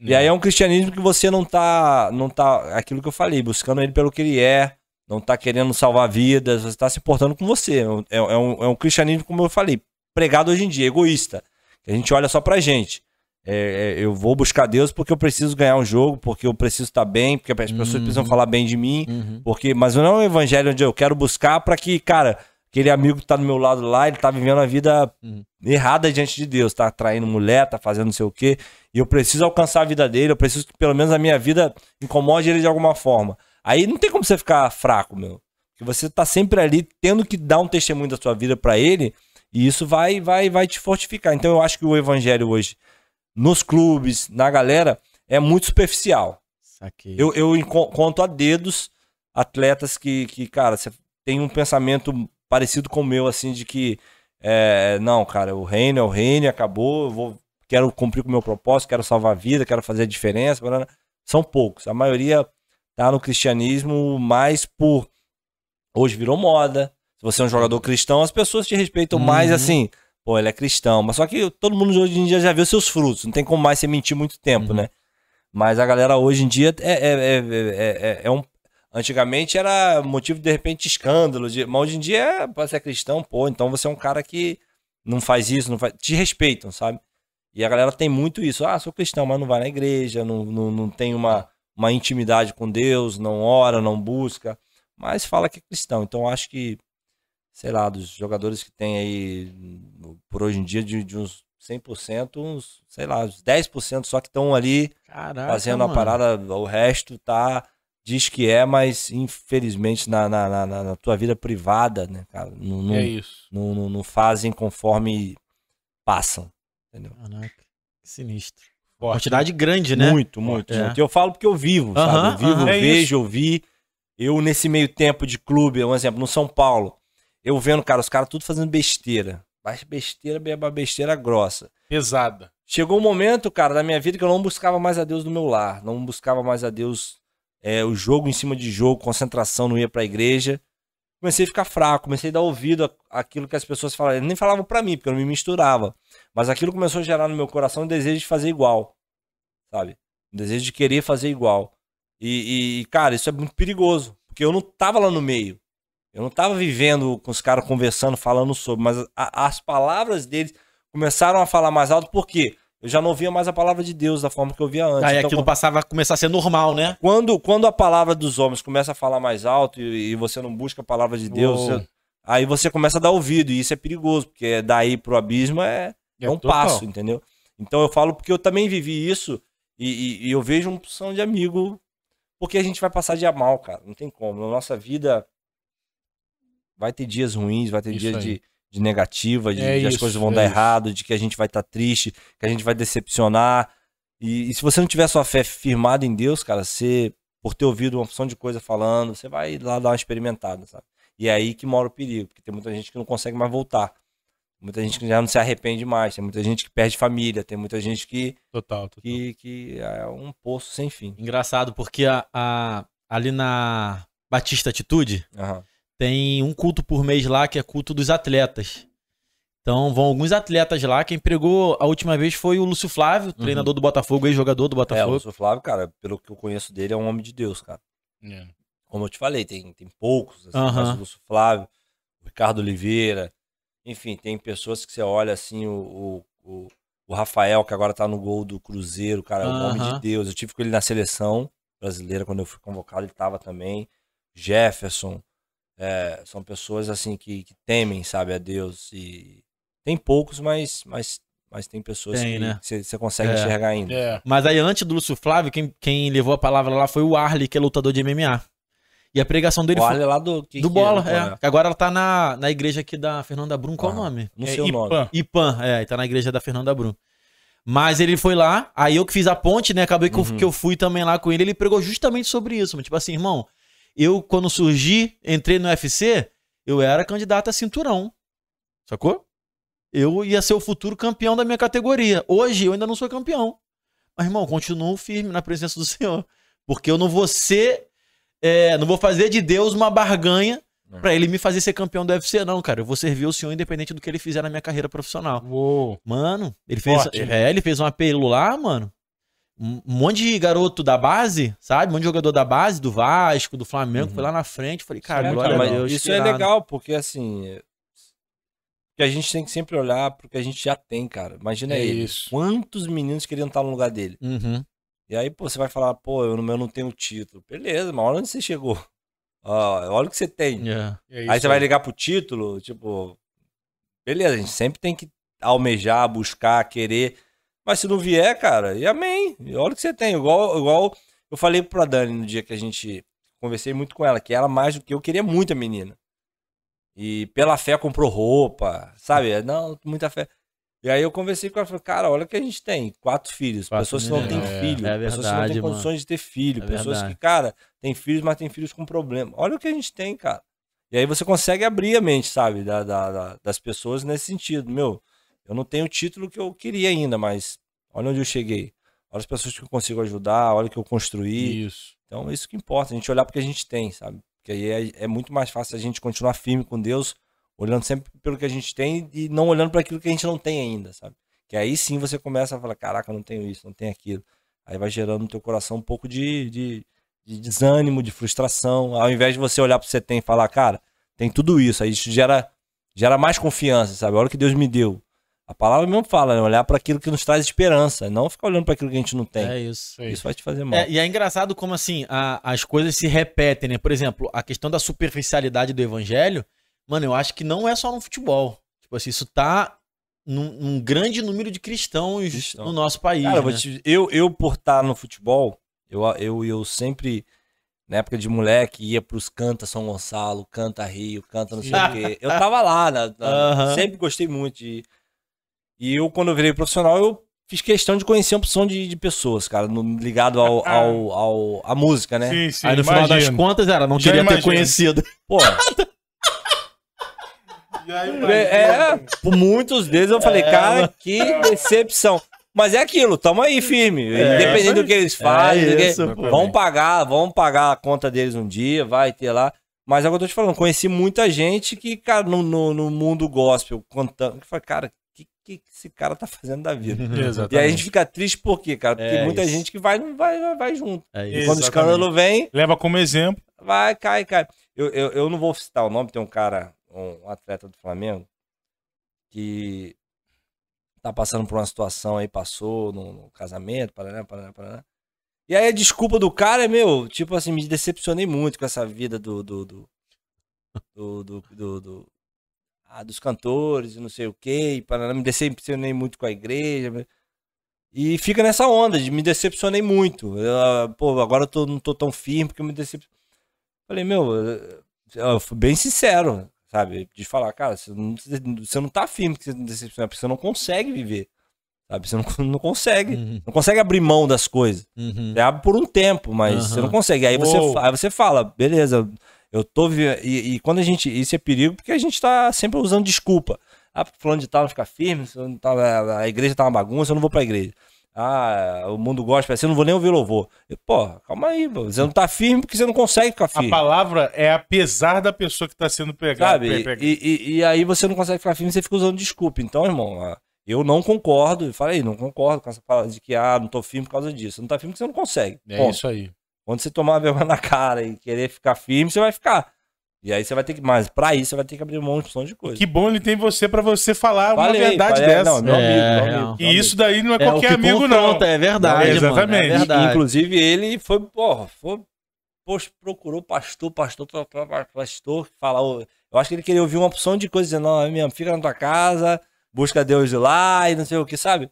E aí é um cristianismo que você não tá, não tá, aquilo que eu falei, buscando ele pelo que ele é, não tá querendo salvar vidas, você tá se importando com você. É, é um, é um cristianismo, como eu falei, pregado hoje em dia, egoísta. Que a gente olha só pra gente. é, é, eu vou buscar Deus porque eu preciso ganhar um jogo, porque eu preciso estar bem, porque as pessoas Uhum. precisam falar bem de mim, Uhum. porque mas não é um evangelho onde eu quero buscar para que, cara, aquele amigo que tá do meu lado lá, ele tá vivendo a vida Uhum. errada diante de Deus, tá traindo mulher, tá fazendo não sei o quê, e eu preciso alcançar a vida dele, eu preciso que pelo menos a minha vida incomode ele de alguma forma. Aí não tem como você ficar fraco, meu. Porque você tá sempre ali tendo que dar um testemunho da sua vida para ele, e isso vai vai vai te fortificar. Então eu acho que o evangelho hoje nos clubes, na galera, é muito superficial. Saquei. Eu, eu conto a dedos atletas que, que, cara, você tem um pensamento parecido com o meu, assim, de que, é, não, cara, o reino é o reino, acabou, eu vou, quero cumprir com o meu propósito, quero salvar a vida, quero fazer a diferença. blá, blá, blá. São poucos. A maioria tá no cristianismo mais por. Hoje virou moda. Se você é um jogador cristão, as pessoas te respeitam mais Uhum. assim. Pô, ele é cristão. Mas só que todo mundo hoje em dia já viu seus frutos. Não tem como mais você mentir muito tempo, Uhum. né? Mas a galera hoje em dia é, é, é, é- é- é um. Antigamente era motivo de repente de escândalo, de- mas hoje em dia é, você é cristão, pô, então você é um cara que não faz isso, não faz. Te respeitam, sabe? E a galera tem muito isso. Ah, sou cristão, mas não vai na igreja, não, não, não tem uma, uma intimidade com Deus, não ora, não busca, mas fala que é cristão. Então acho que, sei lá, dos jogadores que tem aí, por hoje em dia, de, de uns 100%, uns, sei lá, uns 10% só que estão ali Caraca, fazendo a mano. parada, o resto tá. Diz que é, mas infelizmente na, na, na, na- tua vida privada, né, cara? Não, não, É isso. não, não, não fazem conforme passam. Entendeu? Caraca, que sinistro. Forte. Quantidade grande, né? Muito, muito, É. muito. E eu falo porque eu vivo, Aham, sabe? Eu vivo, aham. eu É vejo, eu vi. Eu, nesse meio tempo de clube, um exemplo, no São Paulo, eu vendo, cara, os caras tudo fazendo besteira. Besteira, beba besteira grossa. Pesada. Chegou um momento, cara, da minha vida que eu não buscava mais a Deus no meu lar. Não buscava mais a Deus é, o jogo em cima de jogo, concentração, não ia pra igreja. Comecei a ficar fraco, comecei a dar ouvido àquilo que as pessoas falavam. Nem falavam pra mim, porque eu não me misturava. Mas aquilo começou a gerar no meu coração um desejo de fazer igual. Sabe? Um desejo de querer fazer igual. E, e, cara, isso é muito perigoso. Porque eu não tava lá no meio. Eu não tava vivendo com os caras conversando, falando sobre. Mas a- as palavras deles começaram a falar mais alto, por quê? Eu já não ouvia mais a palavra de Deus da forma que eu via antes. Aí Então, aquilo passava a começar a ser normal, né? quando, quando a palavra dos homens começa a falar mais alto e, e você não busca a palavra de Deus, você- aí você começa a dar ouvido, e isso é perigoso, porque daí pro abismo é, é um total. passo, entendeu? Então eu falo porque eu também vivi isso e, e- e eu vejo um opção de amigo, porque a gente vai passar dia mal, cara. Não tem como. Na nossa vida vai ter dias ruins, vai ter Isso dias aí. de, de negativa, de, É de as coisas vão é dar isso. errado, de que a gente vai estar triste, que a gente vai decepcionar. E, e se você não tiver sua fé firmada em Deus, cara, você, por ter ouvido uma opção de coisa falando, você vai lá dar uma experimentada, sabe? E é aí que mora o perigo, porque tem muita gente que não consegue mais voltar. Muita gente que já não se arrepende mais, tem muita gente que perde família, tem muita gente que, Total, total. que, que é um poço sem fim. Engraçado, porque a, a- ali na Batista Atitude Aham. Tem um culto por mês lá que é culto dos atletas. Então vão alguns atletas lá. Quem pregou a última vez foi o Lúcio Flávio, treinador do Botafogo, ex-jogador do Uhum. É, o Botafogo. Lúcio Flávio, cara, pelo que eu conheço dele, é um homem de Deus, cara. É. Como eu te falei, tem, tem poucos, assim, mas o Lúcio Flávio, o Ricardo Oliveira, enfim, tem pessoas que você olha assim, o, o, o, o Rafael, que agora tá no gol do Cruzeiro, cara, é um homem Aham. de Deus. Eu tive com ele na seleção brasileira, quando eu fui convocado, ele tava também. Jefferson, é, são pessoas assim que, que temem, sabe, a Deus. E tem poucos, mas, mas, mas tem pessoas Tem, que né? você você consegue É. enxergar ainda. É. Mas aí antes do Lúcio Flávio, quem, quem levou a palavra lá foi o Arley, que é lutador de MMA. E a pregação dele O foi Arley lá do... que do que Bola, é. Que Agora ela tá na, na igreja aqui da Fernanda Brum. Qual o Aham. nome? Não É sei o nome. Ipan. Ipan, é, tá na igreja da Fernanda Brum. Mas ele foi lá, aí eu que fiz a ponte, né? Acabei que, eu, Uhum. que eu fui também lá com ele. Ele pregou justamente sobre isso. Tipo assim, irmão, eu quando surgi, entrei no UFC, eu era candidato a cinturão. Sacou? Eu ia ser o futuro campeão da minha categoria. Hoje eu ainda não sou campeão. Mas, irmão, continuo firme na presença do Senhor. Porque eu não vou ser. é, não vou fazer de Deus uma barganha É. pra ele me fazer ser campeão do UFC, não, cara. Eu vou servir o Senhor independente do que ele fizer na minha carreira profissional. Uou. Mano, ele fez, Forte. é, ele fez um apelo lá, mano. Um monte de garoto da base, sabe? Um monte de jogador da base, do Vasco, do Flamengo, Uhum. foi lá na frente. Falei, cara, É, glória cara, a mas Deus. isso que é legal, porque assim. é- Porque a gente tem que sempre olhar pro que a gente já tem, cara. Imagina É ele. isso. Quantos meninos queriam estar no lugar dele? Uhum. E aí, pô, você vai falar, pô, eu, não- eu não tenho título. Beleza, mas olha onde você chegou. Ó, olha o que você tem. É. É aí isso você vai ligar pro título, tipo. Beleza, a gente sempre tem que almejar, buscar, querer. Mas se não vier, cara, e amém. E olha o que você tem. Igual, igual eu falei pra Dani no dia que a gente conversei muito com ela, que ela mais do que eu queria muito a menina. E pela fé comprou roupa, sabe? Não, muita fé. E aí eu conversei com ela, falei, cara, olha o que a gente tem, quatro filhos, Quatro pessoas que não têm. É, filho, é pessoas que não verdade, têm mano. condições de ter filho, É pessoas verdade. que, cara, têm filhos, mas têm filhos com problema. Olha o que a gente tem, cara. E aí você consegue abrir a mente, sabe, da, da- da- das pessoas nesse sentido. Meu, eu não tenho o título que eu queria ainda, mas olha onde eu cheguei. Olha as pessoas que eu consigo ajudar, olha o que eu construí. Isso. Então, é isso que importa, a gente olhar porque a gente tem, sabe? Porque aí é, é muito mais fácil a gente continuar firme com Deus, olhando sempre pelo que a gente tem e não olhando para aquilo que a gente não tem ainda, sabe? Que aí sim você começa a falar, caraca, eu não tenho isso, não tenho aquilo. Aí vai gerando no teu coração um pouco de, de, de desânimo, de frustração. Ao invés de você olhar pro que você tem e falar, cara, tem tudo isso. Aí isso gera, gera mais confiança, sabe? Olha o que Deus me deu. A palavra mesmo fala, né? olhar para aquilo que nos traz esperança, não ficar olhando para aquilo que a gente não tem. É isso. aí. Isso vai te fazer mal. É, e é engraçado como assim a- as coisas se repetem, né? Por exemplo, a questão da superficialidade do evangelho, mano, eu acho que não é só no futebol. Tipo assim, isso tá num, num grande número de cristãos Cristão. no nosso país. Cara, eu, né? te- eu, eu, por estar no futebol, eu, eu, eu sempre, na época de moleque, ia pros Canta São Gonçalo, Canta Rio, Canta não sei o quê. Eu tava lá, na- na- sempre gostei muito de. E eu, quando eu virei profissional, eu fiz questão de conhecer uma opção de, de pessoas, cara, no- ligado ao, ao, ao, à música, né? Sim, sim. Aí no final das imagino. contas era, não Já queria ter imagino. conhecido. Pô, imagino. é, por muitos deles eu falei, É, cara, mano. que decepção. Mas é aquilo, tamo aí firme. É, independente do que eles fazem. É que- vão pagar, vão pagar a conta deles um dia, vai ter lá. Mas é o que eu tô te falando, conheci muita gente que, cara, no, no, no mundo gospel, contando, que fala, cara, que, que esse cara tá fazendo da vida? Exatamente. E aí a gente fica triste por quê, cara? Porque É muita isso. gente que vai, não vai, vai, vai junto. É E isso. quando o escândalo vem, Leva como exemplo. vai, cai, cai. Eu, eu, eu não vou citar o nome, tem um cara, um atleta do Flamengo, que tá passando por uma situação aí, passou no, no casamento, paraná, paraná, paraná. E aí a desculpa do cara é, meu, tipo assim, me decepcionei muito com essa vida do. do, do, do, do- do- do- ah, dos cantores e não sei o quê, e paraná, me decepcionei muito com a igreja. E fica nessa onda de me decepcionei muito. Eu, ah, pô, agora eu tô, não tô tão firme porque eu me decepcionei. Falei, meu, eu, eu fui bem sincero, sabe? De falar, cara, você não, você não tá firme que você decepciona, porque você não consegue viver. Sabe? Você não, não consegue. Uhum, Não consegue abrir mão das coisas. uhum. Você abre por um tempo, mas Aham. você não consegue. Aí você, Uou. aí você fala, beleza, eu tô. E, e quando a gente. Isso é perigo porque a gente tá sempre usando desculpa. Ah, porque fulano de tal não fica firme, a igreja tá uma bagunça, eu não vou pra igreja. Ah, o mundo gosta, assim, eu não vou nem ouvir louvor. Eu, Pô, calma aí, você não tá firme porque você não consegue ficar A firme. palavra é apesar da pessoa que tá sendo pregada. Sabe? E, e- e aí você não consegue ficar firme, você fica usando desculpa. Então, irmão, ah, eu não concordo. Eu falei, não concordo com essa palavra de que, ah, não tô firme por causa disso. Você não tá firme porque você não consegue. É Ponto. isso aí. Quando você tomar a vergonha na cara e querer ficar firme, você vai ficar. E aí você vai ter que. Mas pra isso você vai ter que abrir mão de opção de coisa. Que bom ele tem você pra você falar uma Falei, verdade falei, dessa. Não, meu É, amigo, meu real. amigo. e meu isso daí não é, É qualquer que amigo, não. confronta, É verdade, Não, mano. exatamente. É verdade. Inclusive, ele foi, porra, foi. Poxa, procurou pastor, pastor, pa- pa- pa- pastor, falar. Eu acho que ele queria ouvir uma opção de coisa, dizendo, não, é mesmo, fica na tua casa, busca Deus de lá e não sei o que, sabe?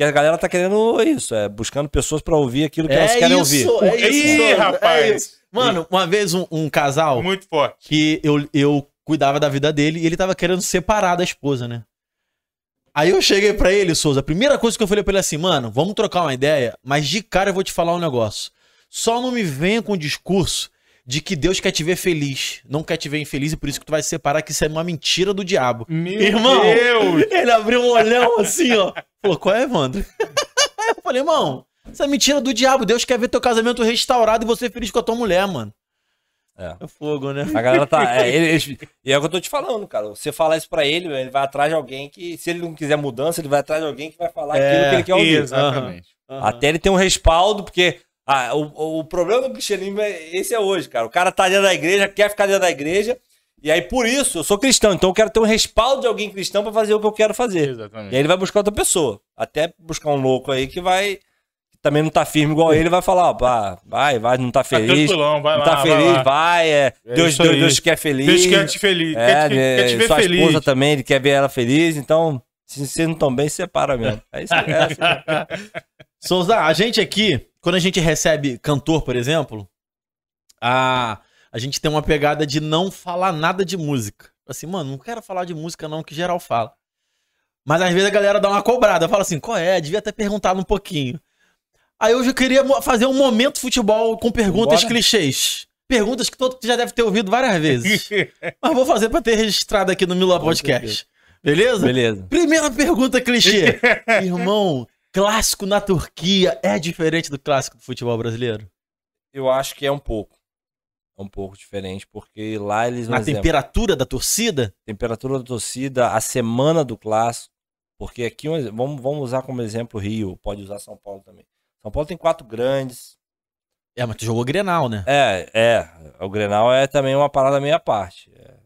Que a galera tá querendo isso, é buscando pessoas pra ouvir aquilo que elas querem ouvir. É isso, Ih, é rapaz. isso. Mano, uma vez um, um casal Muito forte. que eu, eu cuidava da vida dele e ele tava querendo separar da esposa, né? Aí eu cheguei pra ele, Souza, a primeira coisa que eu falei pra ele é assim, mano, vamos trocar uma ideia, mas de cara eu vou te falar um negócio. Só não me venha com o discurso de que Deus quer te ver feliz, não quer te ver infeliz e por isso que tu vai se separar, que isso é uma mentira do diabo. Meu Irmão, Deus! Ele abriu um olhão assim, ó. Falou, qual é, Evandro? Eu falei, irmão, isso é mentira do diabo. Deus quer ver teu casamento restaurado e você feliz com a tua mulher, mano. É. É fogo, né? A galera tá. É, ele- e é o que eu tô te falando, cara. Você falar isso pra ele, ele vai atrás de alguém que, se ele não quiser mudança, ele vai atrás de alguém que vai falar É, aquilo que ele quer ouvir. Exatamente. Até ele ter um respaldo, porque ah, o, o problema do cristianismo é esse é hoje, cara. O cara tá dentro da igreja, quer ficar dentro da igreja, E aí, por isso, eu sou cristão. Então, eu quero ter um respaldo de alguém cristão pra fazer o que eu quero fazer. Exatamente. E aí, ele vai buscar outra pessoa. Até buscar um louco aí que vai. que também não tá firme igual ele, vai falar: ó, pá, vai, vai, não tá Tá feliz. tranquilão, vai não lá, tá vai feliz, lá. vai. é, É Deus, Deus. Deus te quer feliz. Deus quer te feliz. É, quer, te, quer te é, ver sua feliz. esposa também, ele quer ver ela feliz. Então, se vocês não estão bem, separa mesmo. É isso é assim. Souza, a gente aqui, quando a gente recebe cantor, por exemplo, a, a gente tem uma pegada de não falar nada de música. Assim, mano, não quero falar de música não, que geral fala. Mas às vezes a galera dá uma cobrada, fala assim, qual é? Devia ter perguntado um pouquinho. Aí hoje eu queria fazer um momento futebol com perguntas Bora. clichês. Perguntas que todo mundo já deve ter ouvido várias vezes. Mas vou fazer pra ter registrado aqui no Mila Podcast. Beleza? Beleza. Primeira pergunta clichê. Irmão, clássico na Turquia é diferente do clássico do futebol brasileiro? Eu acho que é um pouco. Um pouco diferente, porque lá eles Na exemplo, temperatura da torcida? temperatura da torcida, a semana do clássico. Porque aqui, vamos, vamos usar como exemplo Rio, pode usar São Paulo também. São Paulo tem quatro grandes. É, mas tu jogou Grenal, né? É, é. O Grenal é também uma parada meia parte. É,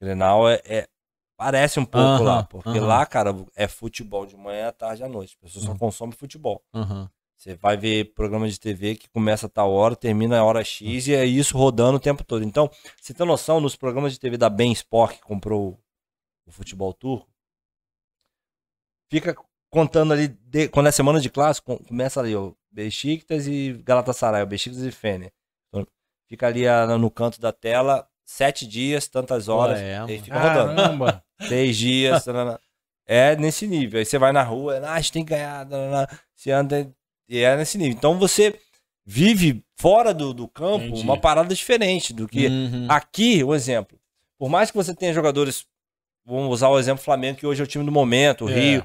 Grenal é, é- Parece um pouco Aham, lá, porque aham. lá, cara, é futebol de manhã, à tarde, à noite. As pessoas só Uhum. consomem futebol. Você vai ver programa de TV que começa a tal hora, termina a hora X e é isso rodando o tempo todo. Então, você tem noção, nos programas de TV da Bem Sport, que comprou o, o futebol turco, fica contando ali, de- quando é semana de clássico, com- começa ali, ó, Besiktas e Galatasaray, o Besiktas e Fener. Então, fica ali ah, no canto da tela, sete dias, tantas horas, Ué, e aí mano. fica rodando. Caramba. Seis dias. é nesse nível. Aí você vai na rua, ah, a gente tem que ganhar. Você anda. E é nesse nível. Então você vive fora do, do campo Entendi. uma parada diferente do que. Uhum. Aqui, o exemplo. Por mais que você tenha jogadores. Vamos usar o exemplo Flamengo, que hoje é o time do momento, o É. Rio.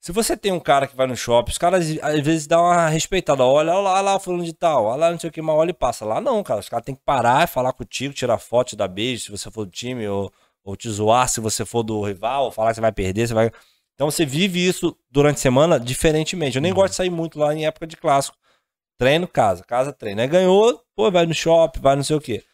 Se você tem um cara que vai no shopping, os caras às vezes dão uma respeitada. Olha, olha lá, olha lá, fulano de tal, olha lá, não sei o que, mas olha e passa. Lá não, cara. Os caras têm que parar, falar contigo, tirar foto, te dar beijo, se você for do time, ou, ou te zoar se você for do rival, ou falar que você vai perder, você vai. Então você vive isso durante a semana diferentemente. Eu nem gosto de sair muito lá em época de clássico. Treino, casa, casa, treino. Aí ganhou, pô, vai no shopping, vai não sei o quê.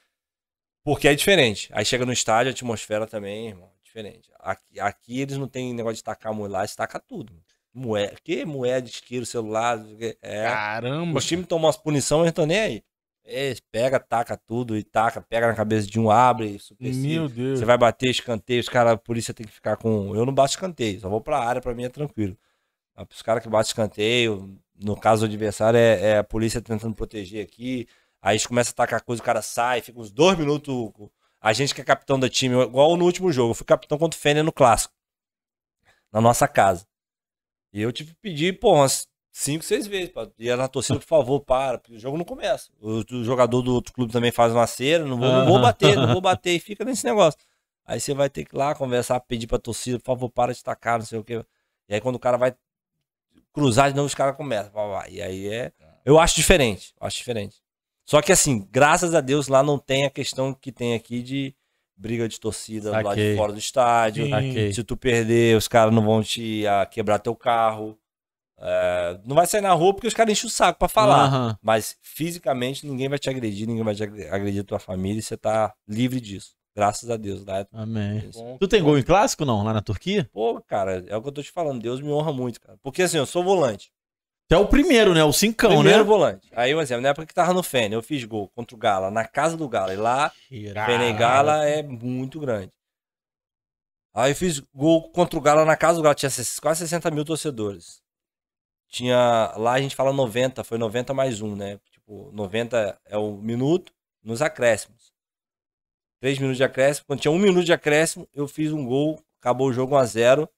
Porque é diferente. Aí chega no estádio, a atmosfera também, irmão, é diferente. Aqui, aqui eles não tem negócio de tacar moeda, lá eles tacam tudo. Moeda, que moeda, isqueiro, celular, não é. Caramba. Os times tomam umas punições, eles estão nem aí. Eles pega, taca tudo e taca, pega na cabeça de um, abre. Meu Deus. Você vai bater escanteio, os caras, a polícia tem que ficar com. Eu não bato escanteio, só vou pra área, pra mim é tranquilo. Mas Os caras que batem escanteio, no caso do adversário, é, é a polícia tentando proteger aqui. Aí eles começam a atacar coisa, o cara sai, fica uns dois minutos. A gente que é capitão do time, igual no último jogo, eu fui capitão contra o Fener no clássico. Na nossa casa. E eu tive que pedir, pô, umas cinco, seis vezes. Pra, e na torcida, por favor, para, porque o jogo não começa. O, o jogador do outro clube também faz uma cera, não vou, não vou bater, não vou bater, e fica nesse negócio. Aí você vai ter que ir lá conversar, pedir pra torcida, por favor, para de tacar, não sei o quê. E aí quando o cara vai cruzar de novo, os caras começam. pá, pá, E aí é. Eu acho diferente. eu Acho diferente. Só que assim, graças a Deus lá não tem a questão que tem aqui de briga de torcida do lado de Saquei. fora do estádio. Saquei. Se tu perder, os caras não vão te ah, quebrar teu carro. É, não vai sair na rua porque os caras enchem o saco pra falar. Aham. Mas fisicamente ninguém vai te agredir, ninguém vai te agre- agredir tua família e você tá livre disso. Graças a Deus. Né? Amém. Bom. Tu tem gol em clássico não, lá na Turquia? Pô, cara, é o que eu tô te falando. Deus me honra muito, cara. Porque assim, eu sou volante. Tu é o primeiro, né? O cincão, Primeiro né? volante. Aí, um exemplo, na época que tava no Fene, eu fiz gol contra o Gala, na casa do Gala. E lá, Fene Gala é muito grande. Aí eu fiz gol contra o Gala na casa do Gala. Tinha quase 60 mil torcedores. Tinha. Lá a gente fala 90, foi 90 mais um, né? Tipo, 90 é o minuto nos acréscimos. 3 minutos de acréscimo. Quando tinha um minuto de acréscimo, eu fiz um gol, acabou o jogo 1x0.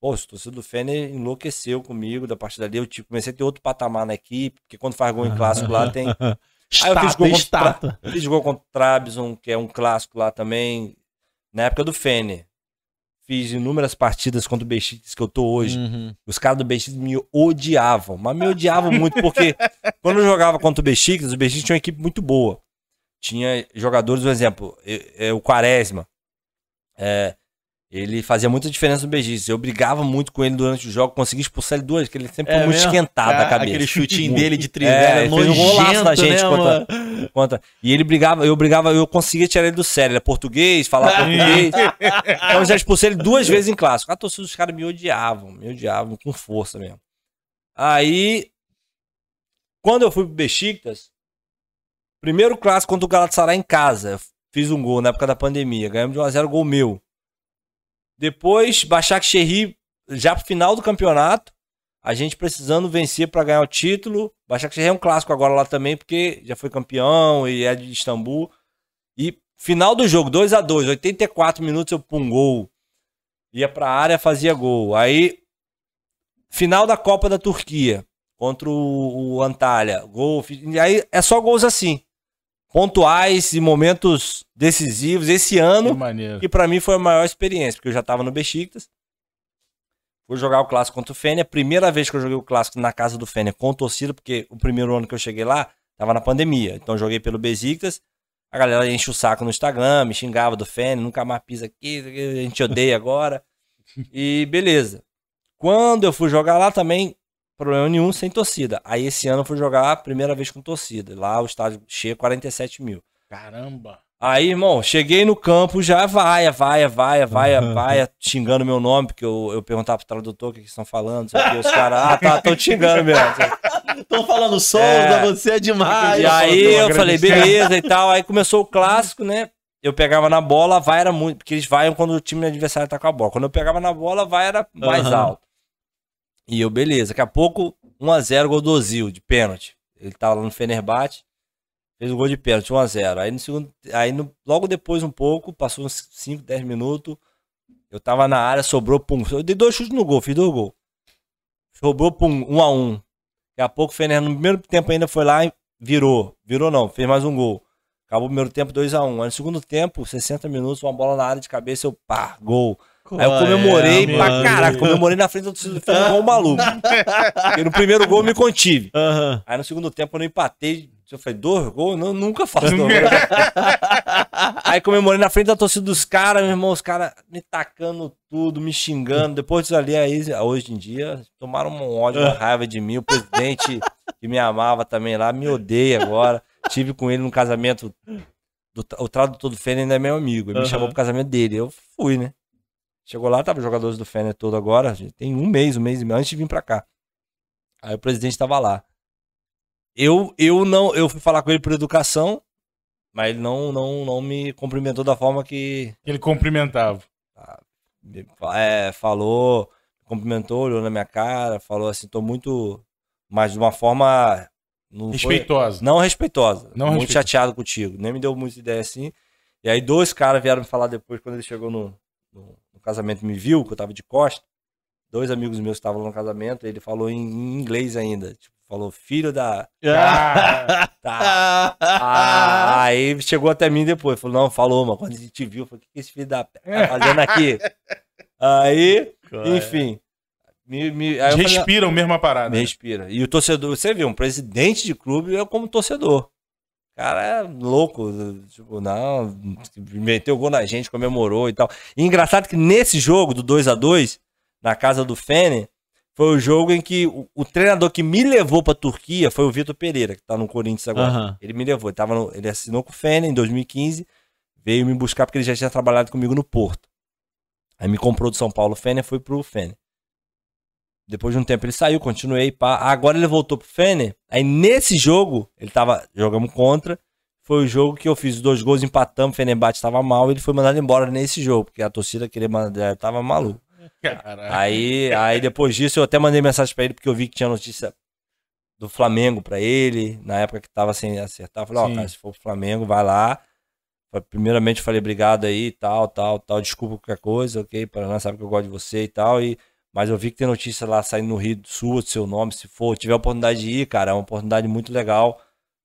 Pô, o torcedor do Fener enlouqueceu comigo da partida ali. Eu tipo, comecei a ter outro patamar na equipe, porque quando faz gol em clássico lá tem. Aí eu fiz gol contra. Fiz gol contra o Trabzon, que é um clássico lá também, na época do Fener. Fiz inúmeras partidas contra o Besiktas que eu tô hoje. Uhum. Os caras do Besiktas me odiavam, mas me odiavam muito porque quando eu jogava contra o Besiktas, o Besiktas tinha uma equipe muito boa. Tinha jogadores, por exemplo, é, é, o Quaresma. É, Ele fazia muita diferença no Bejiz. Eu brigava muito com ele durante o jogo, consegui expulsar ele duas, porque ele sempre foi É muito mesmo? esquentado Ah, da cabeça. Aquele chutinho Muito. dele de É, trivela, ele fez um golaço na gente né, contra-? Conta. E ele brigava, eu brigava, eu conseguia tirar ele do sério. Ele é português, falava português. Então eu já expulsei ele duas vezes em clássico. A torcida dos caras me odiavam, me odiavam com força mesmo. Aí, quando eu fui pro Besiktas, primeiro clássico contra o Galatasaray em casa, fiz um gol na época da pandemia, ganhamos de 1x0 gol meu. Depois, Başak Şehir, já pro final do campeonato, a gente precisando vencer pra ganhar o título. Başak Şehir é um clássico agora lá também, porque já foi campeão e é de Istambul. E final do jogo, 2 a 2 84 minutos eu pum gol. Ia pra área, fazia gol. Aí, final da Copa da Turquia, contra o, o Antalya, gol. E aí é só gols assim. Pontuais e momentos decisivos. Esse Que ano, maneiro. que pra mim foi a maior experiência, porque eu já tava no Besiktas. Fui jogar o clássico contra o Fênia. Primeira vez que eu joguei o clássico na casa do Fênia com torcida, porque o primeiro ano que eu cheguei lá tava na pandemia. Então joguei pelo Besiktas. A galera enche o saco no Instagram, me xingava do Fênia, nunca mais pisa aqui, a gente odeia agora. E beleza. Quando eu fui jogar lá também, problema nenhum, sem torcida. Aí esse ano eu fui jogar a primeira vez com torcida. Lá o estádio cheio, 47 mil. Caramba. Aí, irmão, cheguei no campo já, vai, vai, vai, vai, vai, xingando meu nome, porque eu, eu perguntava pro tradutor o que, que estão falando, sei o que, os caras, ah, tá, tô xingando mesmo. Estão falando Souza, É. você é demais. e aí eu eu falei, beleza e tal. Aí começou o clássico, né? Eu pegava na bola, vai era muito. Porque eles vaiam quando o time adversário tá com a bola. Quando eu pegava na bola, vai era mais Aham. alto. E eu, beleza. Daqui a pouco, 1x0 gol do Ozil, de pênalti. Ele tava lá no Fenerbahçe, fez o gol de pênalti, 1x0. Aí, no segundo, aí no- logo depois, um pouco, passou uns 5, 10 minutos. Eu tava na área, sobrou, pum. Eu dei dois chutes no gol, fiz dois gols. Sobrou, pum, 1x1. Daqui a pouco o Fener, no primeiro tempo ainda foi lá e virou. Virou não, fez mais um gol. Acabou o primeiro tempo 2x1. Aí no segundo tempo, 60 minutos, uma bola na área de cabeça, eu pá, gol. Aí eu comemorei É, pra caraca, comemorei na frente do torcedor do Fener igual um maluco. Porque no primeiro gol eu me contive. Aham. Aí no segundo tempo eu não empatei. Eu falei, dois gols? Não, nunca faço dois gols. Aí comemorei na frente da torcida dos caras, meu irmão, os caras me tacando tudo, me xingando. Depois disso ali, aí, hoje em dia, tomaram um ódio, uma raiva de mim. O presidente que me amava também lá, me odeia agora. Tive com ele no casamento. Do, o tradutor do Fener ainda é meu amigo. Ele me Aham. chamou pro casamento dele. Eu fui, né? Chegou lá, tava os jogadores do Fener todo agora. Tem um mês, um mês e meio antes de vir pra cá. Aí o presidente tava lá. Eu, eu não, eu fui falar com ele por educação, mas ele não, não, não me cumprimentou da forma que Ele cumprimentava. me fa- é, falou, cumprimentou, olhou na minha cara, falou assim, tô muito, mas de uma forma não foi- Respeitosa. não respeitosa, Não muito respeitosa. chateado contigo, nem me deu muita ideia assim. E aí dois caras vieram me falar depois quando ele chegou no, no casamento me viu, que eu tava de costa. Dois amigos meus estavam no casamento, ele falou em, em inglês ainda, tipo, falou filho da Ah, tá, Ah, aí chegou até mim depois. Falou, não, falou, mano. Quando a gente viu, falou, o que, que esse filho da tá fazendo aqui? aí, enfim. Me, me, aí eu falei, respiram mesmo a parada. me respira. E o torcedor, você viu, um presidente de clube é como torcedor. Cara é louco. Tipo, não, meteu gol na gente, comemorou e tal. E engraçado que nesse jogo do 2 a 2 na casa do Fener, foi o jogo em que o, o treinador que me levou pra Turquia foi o Vitor Pereira, que tá no Corinthians agora. Aham. Ele me levou, ele, tava no- ele assinou com o Fener em 2015, veio me buscar porque ele já tinha trabalhado comigo no Porto. Aí me comprou do São Paulo o Fener, foi pro Fener. Depois de um tempo ele saiu, continuei, pá. Agora ele voltou pro Fener. Aí nesse jogo, ele tava, jogamos contra, foi o jogo que eu fiz dois gols, empatamos, o Fenerbahçe tava mal, ele foi mandado embora nesse jogo, porque a torcida queria mandar, tava maluco. Caralho. Aí, aí depois disso eu até mandei mensagem pra ele porque eu vi que tinha notícia do Flamengo pra ele, na época que tava sem acertar. Eu falei, ó, Sim. cara, se for pro Flamengo, vai lá. Primeiramente eu falei obrigado aí, tal, tal, tal, desculpa qualquer coisa, ok? Paraná sabe que eu gosto de você e tal. E, mas eu vi que tem notícia lá saindo no Rio do seu nome, se for, tiver a oportunidade de ir, cara, é uma oportunidade muito legal.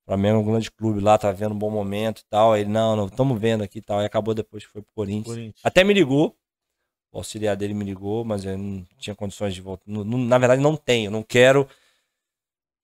Flamengo é um grande clube lá, tá vendo um bom momento e tal. Aí ele, não, não, estamos vendo aqui e tal. E acabou depois que foi pro Corinthians. Corinthians. Até me ligou. O auxiliar dele me ligou, mas eu não tinha condições de voltar. Não- não- na verdade, não tenho. Não quero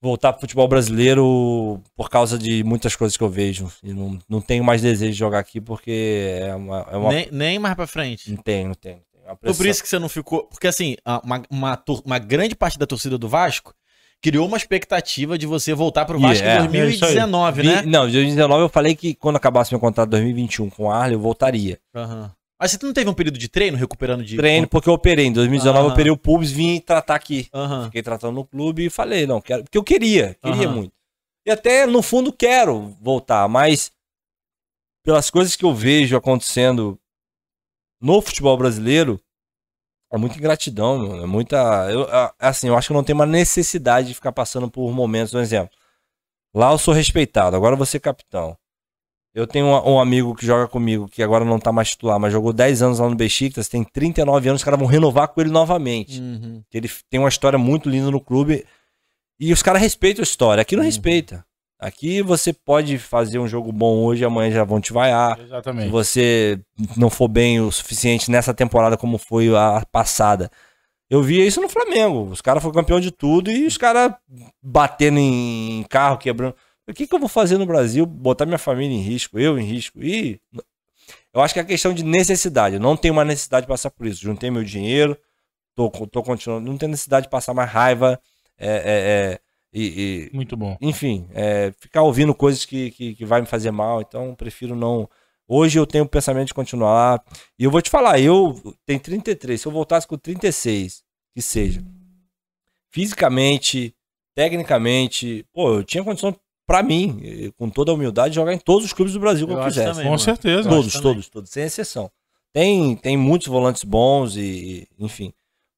voltar pro futebol brasileiro por causa de muitas coisas que eu vejo. E não, não tenho mais desejo de jogar aqui porque é uma. É uma... Nem, nem mais pra frente. Não tenho, não tenho. Uma Foi por isso que você não ficou. Porque assim, uma, uma, uma grande parte da torcida do Vasco criou uma expectativa de você voltar pro Vasco é, em 2019, Vi- né? Não, em 2019 eu falei que quando acabasse meu contrato em 2021 com o Arley, eu voltaria. Aham. Mas você não teve um período de treino recuperando de. Treino, porque eu operei. Em 2019 eu Aham. operei o pubis, vim tratar aqui. Aham. Fiquei tratando no clube e falei, não, quero. Porque eu queria, queria Aham. muito. E até, no fundo, quero voltar, mas pelas coisas que eu vejo acontecendo no futebol brasileiro, é muita ingratidão, mano. É muita. Eu, a- assim, eu acho que não tem uma necessidade de ficar passando por momentos. Um exemplo. Lá eu sou respeitado, agora vou ser capitão. Eu tenho um, um amigo que joga comigo, que agora não tá mais titular, mas jogou 10 anos lá no Besiktas, tem 39 anos, os caras vão renovar com ele novamente. Uhum. Ele tem uma história muito linda no clube. E os caras respeitam a história. Aqui não Uhum. respeita. Aqui você pode fazer um jogo bom hoje, amanhã já vão te vaiar. Se Exatamente. você não for bem o suficiente nessa temporada como foi a passada. Eu via isso no Flamengo. Os caras foram campeão de tudo e os caras batendo em carro, quebrando. O que, que eu vou fazer no Brasil? Botar minha família em risco, eu em risco. E eu acho que é questão de necessidade. Eu não tenho uma necessidade de passar por isso. Juntei meu dinheiro, tô, tô continuando. Não tenho necessidade de passar mais raiva. É, é, é, e, e- Muito bom. enfim, é, ficar ouvindo coisas que, que, que vai me fazer mal, então prefiro não. Hoje eu tenho o pensamento de continuar lá. E eu vou te falar, eu tenho 33, se eu voltasse com 36, que seja, fisicamente, tecnicamente, pô, eu tinha condição pra mim, eh, com toda a humildade, de jogar em todos os clubes do Brasil que Eu eu, quisesse. também, Com mano. certeza. Todos, também. todos, todos, sem exceção. Tem, tem muitos volantes bons e, e- enfim.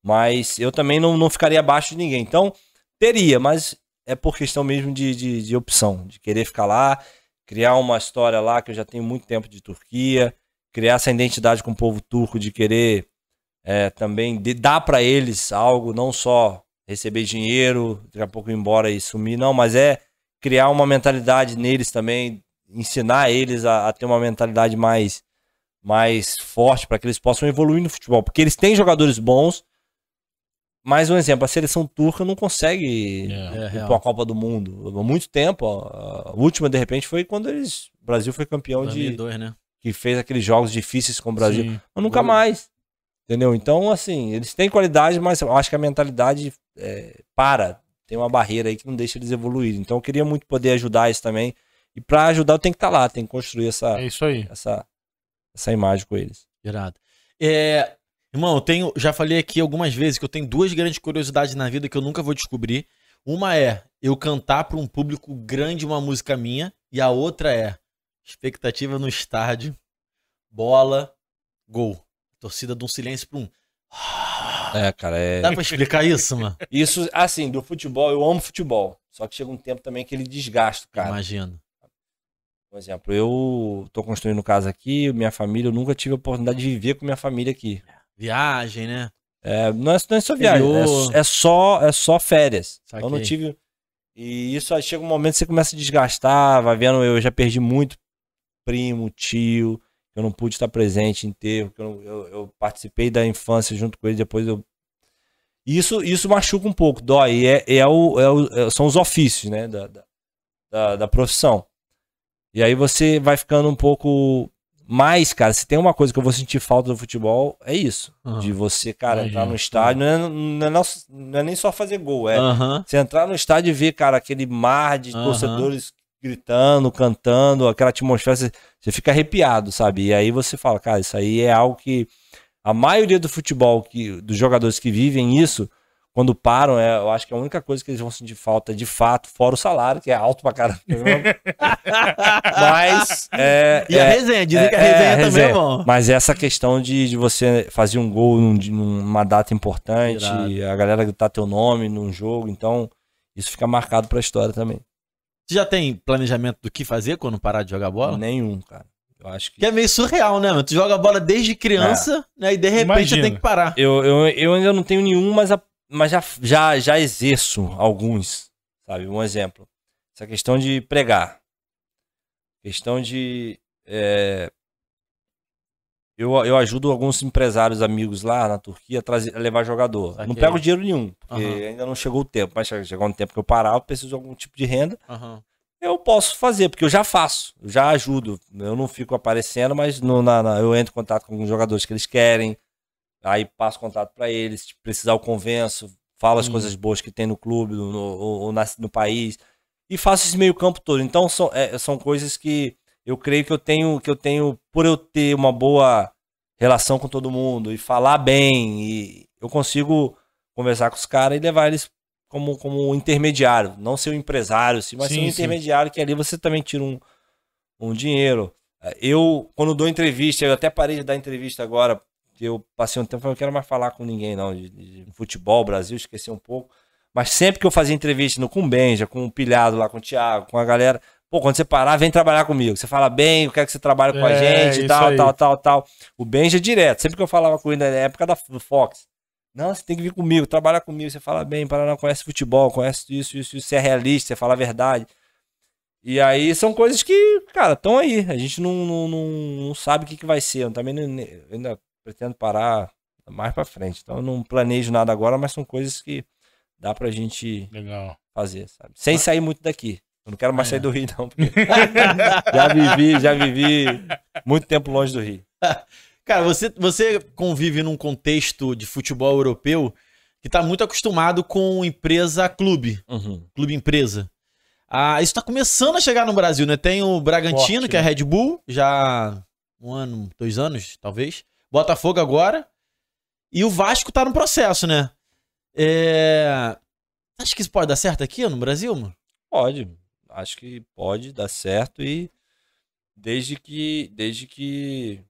Mas eu também não, não ficaria abaixo de ninguém. Então, teria, mas é por questão mesmo de, de, de opção, de querer ficar lá, criar uma história lá, que eu já tenho muito tempo de Turquia, criar essa identidade com o povo turco, de querer é, também de- dar para eles algo, não só receber dinheiro, daqui a pouco ir embora e sumir, não, mas é criar uma mentalidade neles também, ensinar eles a, a ter uma mentalidade mais, mais forte para que eles possam evoluir no futebol. Porque eles têm jogadores bons, mas um exemplo, a seleção turca não consegue É. Ir para a Copa do Mundo. Há muito tempo. A última, de repente, foi quando eles, o Brasil foi campeão de. 2002, né? que fez aqueles jogos difíceis com o Brasil. Sim. Mas nunca mais. Entendeu? Então, assim, eles têm qualidade, mas eu acho que a mentalidade é, para. Tem uma barreira aí que não deixa eles evoluírem. Então, eu queria muito poder ajudar isso também. E para ajudar, eu tenho que estar lá, tenho que construir essa, É isso aí. essa, essa imagem com eles. Irado. É, irmão, eu tenho, já falei aqui algumas vezes que eu tenho duas grandes curiosidades na vida que eu nunca vou descobrir. Uma é eu cantar para um público grande uma música minha e a outra é expectativa no estádio, bola, gol. Torcida de um silêncio para um. É, cara, é. Dá pra explicar isso, mano? Isso, assim, do futebol, eu amo futebol. Só que chega um tempo também que ele desgasta, cara. Imagino. Por exemplo, eu tô construindo casa aqui, minha família, eu nunca tive a oportunidade de viver com minha família aqui. Viagem, né? É, não, é, não é só viagem, é, é só, é só férias. Saquei. Eu não tive. E isso aí chega um momento que você começa a desgastar, vai vendo, eu já perdi muito primo, tio, que eu não pude estar presente em enterro, que eu, eu, eu participei da infância junto com ele, depois eu. Isso, isso machuca um pouco, dói. E É, é o, é o- é- são os ofícios, né, da, da, da profissão. E aí você vai ficando um pouco mais, cara. Se tem uma coisa que eu vou sentir falta do futebol, é isso. Aham. De você, cara, Imagino. entrar no estádio, não é, não, é, não- não é nem só fazer gol, é Aham. você entrar no estádio e ver, cara, aquele mar de Aham. torcedores gritando, cantando, aquela atmosfera, você, você fica arrepiado, sabe? E aí você fala, cara, isso aí é algo que a maioria do futebol, que, dos jogadores que vivem isso, quando param, é, eu acho que a única coisa que eles vão sentir falta de fato, fora o salário, que é alto pra caramba. Mas. É, E a é- resenha, dizem que a é, resenha é, também resenha. é bom. mas essa questão de, de você fazer um gol num- numa data importante, Irado. a galera gritar teu nome num jogo, então isso fica marcado pra história também. Você já tem planejamento do que fazer quando parar de jogar bola? Nenhum, cara. Eu acho que. Que é meio surreal, né, mano? Tu joga bola desde criança, né? E de repente você tem que parar. Eu, eu, eu ainda não tenho nenhum, mas, a- mas já, já, já exerço alguns. Sabe? Um exemplo. Essa questão de pregar. Questão de. é, eu, eu ajudo alguns empresários amigos lá na Turquia a, trazer, a levar jogador. Não pego dinheiro nenhum, porque Aham. ainda não chegou o tempo. Mas chegou um tempo que eu parar, eu preciso de algum tipo de renda. Aham. Eu posso fazer, porque eu já faço, eu já ajudo. Eu não fico aparecendo, mas no- na- na- eu entro em contato com alguns jogadores que eles querem. Aí passo contato para eles, se precisar eu convenço, falo as Hum. coisas boas que tem no clube, no, no, ou na- no país. E faço esse meio campo todo. Então são, é, são coisas que eu creio que eu tenho, que eu tenho, por eu ter uma boa relação com todo mundo e falar bem, e eu consigo conversar com os caras e levar eles como, como intermediário, não ser um empresário, sim, mas Sim, ser um sim. intermediário que ali você também tira um, um dinheiro. Eu, quando dou entrevista, eu até parei de dar entrevista agora, que eu passei um tempo, eu não quero mais falar com ninguém, não, de, de futebol, Brasil, esqueci um pouco. Mas sempre que eu fazia entrevista no, com o Benja, com o Pilhado lá, com o Thiago, com a galera, pô, quando você parar, vem trabalhar comigo. Você fala bem, eu quero que você trabalhe com a É, gente isso e tal, aí. tal, tal, tal. O Benja direto, sempre que eu falava com ele na época da, do Fox. Não, você tem que vir comigo, trabalhar comigo, você fala bem, Paraná conhece futebol, conhece isso, isso, isso, você é realista, você fala a verdade. E aí são coisas que, cara, estão aí. A gente não, não, não, não sabe o que, que vai ser. Eu também não- ainda pretendo parar mais pra frente. Então eu não planejo nada agora, mas são coisas que dá pra gente Legal. fazer, sabe? Sem sair muito daqui. Eu não quero mais Ah, sair é. do Rio, não. Porque já vivi, já vivi muito tempo longe do Rio. Cara, você, você convive num contexto de futebol europeu que tá muito acostumado com empresa-clube, Uhum. clube-empresa. Ah, isso tá começando a chegar no Brasil, né? Tem o Bragantino, Forte, que é a né? Red Bull, já um ano, dois anos, talvez. Botafogo agora. E o Vasco tá no processo, né? É... Acho que isso pode dar certo aqui no Brasil, mano? Pode. Acho que pode dar certo e desde que desde que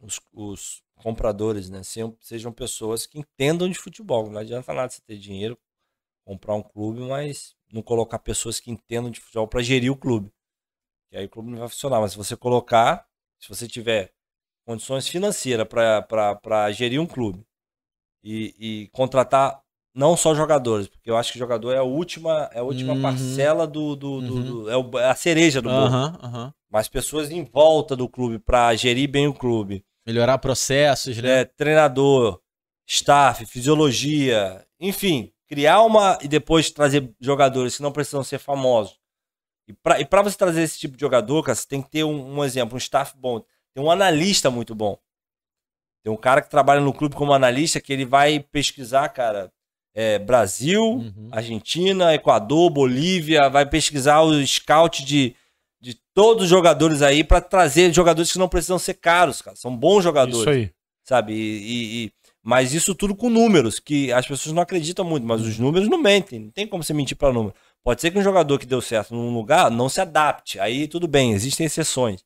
os, os compradores, né, sejam, sejam pessoas que entendam de futebol. Não adianta nada você ter dinheiro, comprar um clube, mas não colocar pessoas que entendam de futebol para gerir o clube. E aí o clube não vai funcionar. Mas se você colocar, se você tiver condições financeiras para gerir um clube e, e contratar não só jogadores, porque eu acho que jogador é a última, é a última Uhum. parcela do. do, do- Uhum. do- é, é a cereja do bolo. Aham, aham. Mas pessoas em volta do clube para gerir bem o clube. Melhorar processos, né? né, treinador, staff, fisiologia, enfim, criar uma e depois trazer jogadores que não precisam ser famosos. E para você trazer esse tipo de jogador, cara, você tem que ter um, um exemplo, um staff bom, tem um analista muito bom. Tem um cara que trabalha no clube como analista que ele vai pesquisar, cara, é, Brasil, Uhum. Argentina, Equador, Bolívia, vai pesquisar o scout de, de todos os jogadores aí para trazer jogadores que não precisam ser caros, cara. São bons jogadores Isso aí. sabe? E, e- e- mas isso tudo com números, que as pessoas não acreditam muito, mas os números não mentem, não tem como você mentir para número. Pode ser que um jogador que deu certo num lugar não se adapte, aí tudo bem, existem exceções.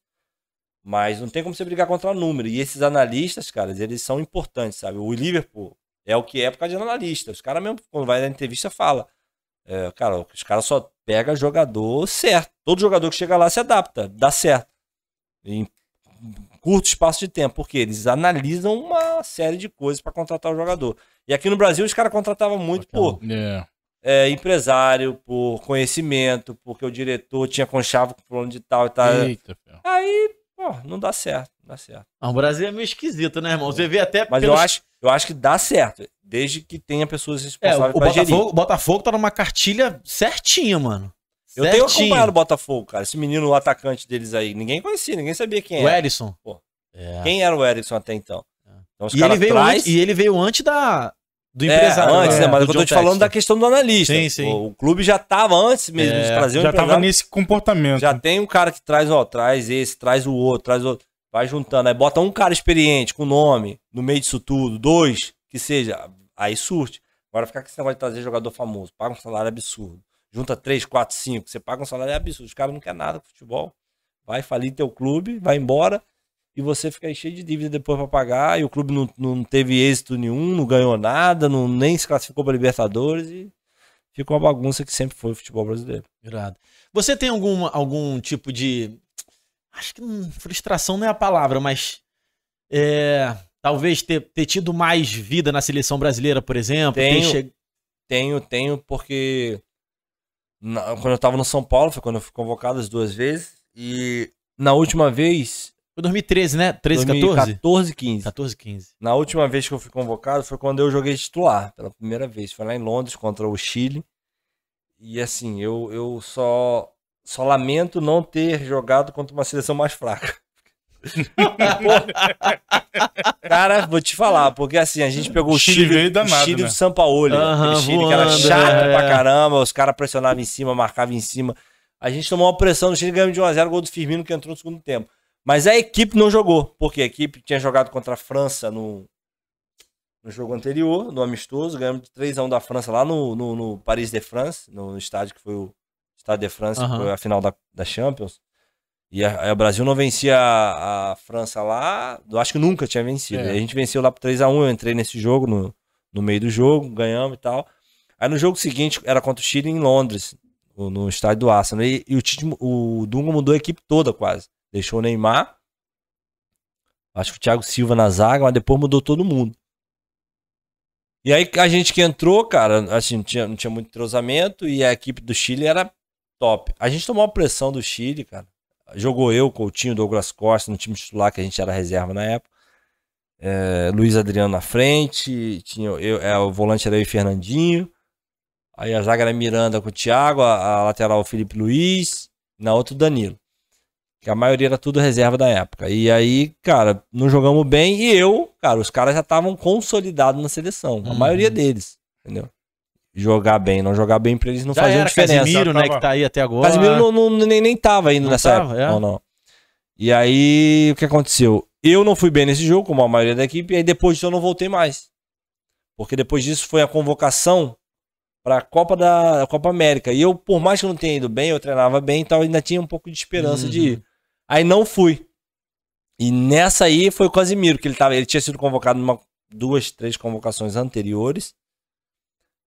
Mas não tem como você brigar contra número. E esses analistas, cara, eles são importantes, sabe? O Liverpool é o que é por causa de analista. Os caras mesmo, quando vai na entrevista, fala. É, cara, os caras só pegam jogador certo. Todo jogador que chega lá se adapta, dá certo. Em curto espaço de tempo, porque eles analisam uma série de coisas para contratar o jogador. E aqui no Brasil os caras contratavam muito por É. é, empresário, por conhecimento, porque o diretor tinha conchavo com o plano de tal e tal. Eita. Aí, pô, não dá certo, não dá certo. Ah, o Brasil é meio esquisito, né, irmão? Você vê até Mas pelos- eu acho, eu acho que dá certo, desde que tenha pessoas É, responsáveis o pra gerir. Botafogo, o Botafogo tá numa cartilha certinha, mano. Eu tenho Certinho. acompanhado o Botafogo, cara. Esse menino, o atacante deles aí. Ninguém conhecia, ninguém sabia quem O era. Erisson. Pô. É. Quem era o Erickson até então? Então os E ele, veio traz... antes, e ele veio antes da, do É, empresário. antes, né, né? Mas eu tô John te falando da questão do analista. Sim, sim. O, o clube já tava antes mesmo de É, trazer um Já tava empresário. nesse comportamento. Já tem um cara que traz, ó, traz esse, traz o outro, traz o outro. Vai juntando. Aí bota um cara experiente, com nome, no meio disso tudo, dois, que seja. Aí surte. Agora ficar com esse negócio de trazer jogador famoso, paga um salário absurdo. Junta três, quatro, cinco, você paga um salário absurdo. Os caras não querem nada com futebol. Vai falir teu clube, vai embora. E você fica aí cheio de dívida depois pra pagar. E o clube não, não teve êxito nenhum, não ganhou nada, não, nem se classificou pra Libertadores. E ficou uma bagunça que sempre foi o futebol brasileiro. Irado. Você tem alguma, algum tipo de. Acho que hum, frustração não é a palavra, mas. É, talvez ter, ter tido mais vida na seleção brasileira, por exemplo. Tenho. che- Tenho, tenho, porque na- quando eu tava no São Paulo, foi quando eu fui convocado as duas vezes. E na última vez, Foi 2013, né? 13, 14? 2014, 15. 14, 15. Na última vez que eu fui convocado foi quando eu joguei titular, pela primeira vez. Foi lá em Londres contra o Chile. E assim, eu, eu só, só lamento não ter jogado contra uma seleção mais fraca. Cara, vou te falar, porque assim, a gente pegou o Chile Chile, veio o danado, Chile né? do São Paulo. Aham, aquele Chile que era voando, chato é. pra caramba, os caras pressionavam em cima, marcavam em cima. A gente tomou uma pressão no Chile e ganhamos de 1x0 gol do Firmino que entrou no segundo tempo. Mas a equipe não jogou, porque a equipe tinha jogado contra a França no, no jogo anterior, no amistoso, ganhamos de 3x1 da França lá no, no, no Paris de France, no, estádio que foi o Estádio de France, que Aham. foi a final da, da Champions. E o Brasil não vencia a, a França lá, eu acho que nunca tinha vencido. É. A gente venceu lá por 3x1, eu entrei nesse jogo, no, no meio do jogo, ganhamos e tal. Aí no jogo seguinte era contra o Chile em Londres, no, no estádio do Arsenal. E, e o, Tite, o Dunga mudou a equipe toda quase. Deixou o Neymar, acho que o Thiago Silva na zaga, mas depois mudou todo mundo. E aí a gente que entrou, cara, assim, não tinha, não tinha muito entrosamento e a equipe do Chile era top. A gente tomou uma pressão do Chile, cara. Jogou eu, Coutinho, Douglas Costa no time titular, que a gente era reserva na época. É, Luiz Adriano na frente, tinha eu, é, o volante era eu e Fernandinho. Aí a zaga era Miranda com o Thiago, a, a lateral o Felipe Luiz, na outra o Danilo. Que a maioria era tudo reserva da época. E aí, cara, não jogamos bem. E eu, cara, os caras já estavam consolidados na seleção. A Uhum. maioria deles, entendeu? Jogar bem, não jogar bem pra eles não Já fazia era diferença. Casimiro, né, que tá aí até agora. Casimiro não, não- nem, nem tava indo Não nessa tava, época. é? Não, não. E aí, o que aconteceu? Eu não fui bem nesse jogo, como a maioria da equipe, e aí depois disso eu não voltei mais. Porque depois disso foi a convocação pra Copa da Copa América. E eu, por mais que eu não tenha ido bem, eu treinava bem, então ainda tinha um pouco de esperança de Uhum. ir. Aí não fui. E nessa aí foi o Casimiro, que ele tava, ele tinha sido convocado numa duas, três convocações anteriores.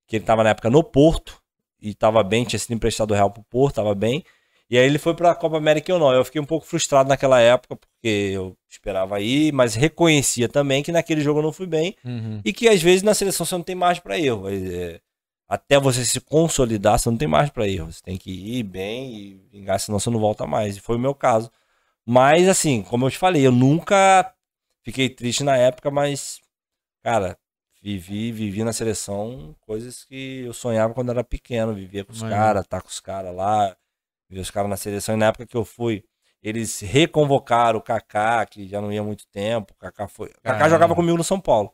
Que ele tava na época no Porto e tava bem, tinha sido emprestado do Real pro Porto, tava bem. E aí ele foi pra Copa América e eu não. Eu fiquei um pouco frustrado naquela época, porque eu esperava ir, mas reconhecia também que naquele jogo eu não fui bem. Uhum. E que às vezes na seleção você não tem margem pra erro. É, até você se consolidar, você não tem margem pra erro. Você tem que ir bem e vingar, senão você não volta mais. E foi o meu caso. Mas assim, como eu te falei, eu nunca fiquei triste na época, mas, cara, vivi, vivi na seleção coisas que eu sonhava quando era pequeno. Vivia com os caras, tá com os caras lá, vivia os caras na seleção. E na época que eu fui, eles reconvocaram o Kaká, que já não ia há muito tempo. O Kaká foi. O Kaká jogava comigo no São Paulo.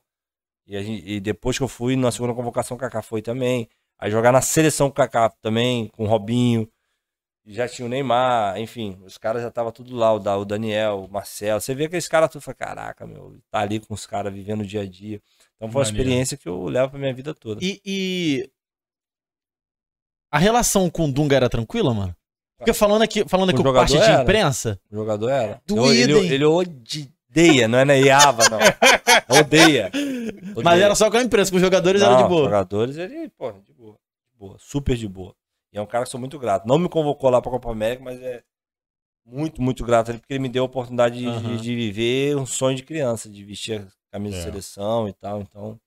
E, gente- e depois que eu fui, na segunda convocação, o Kaká foi também. Aí jogar na seleção com o Kaká também, com o Robinho. Já tinha o Neymar, enfim, os caras já estavam tudo lá, o, da, o Daniel, o Marcelo. Você vê que esse cara tudo fala, caraca, meu, tá ali com os caras vivendo o dia a dia. Então foi uma Maneiro. experiência que eu levo pra minha vida toda. E, e a relação com o Dunga era tranquila, mano? Porque falando aqui, falando aqui O com parte de era. imprensa, O jogador era. Doído, ele, ele odeia, não é neiava, não. Odeia. mas Odeia. era só com a imprensa, com os jogadores era Não, de boa. jogadores, ele, pô, de boa. De boa. Super de boa. E é um cara que sou muito grato. Não me convocou lá pra Copa América, mas é muito, muito grato a ele, porque ele me deu a oportunidade de, Aham. de viver um sonho de criança, de vestir a camisa É. de seleção e tal. Então.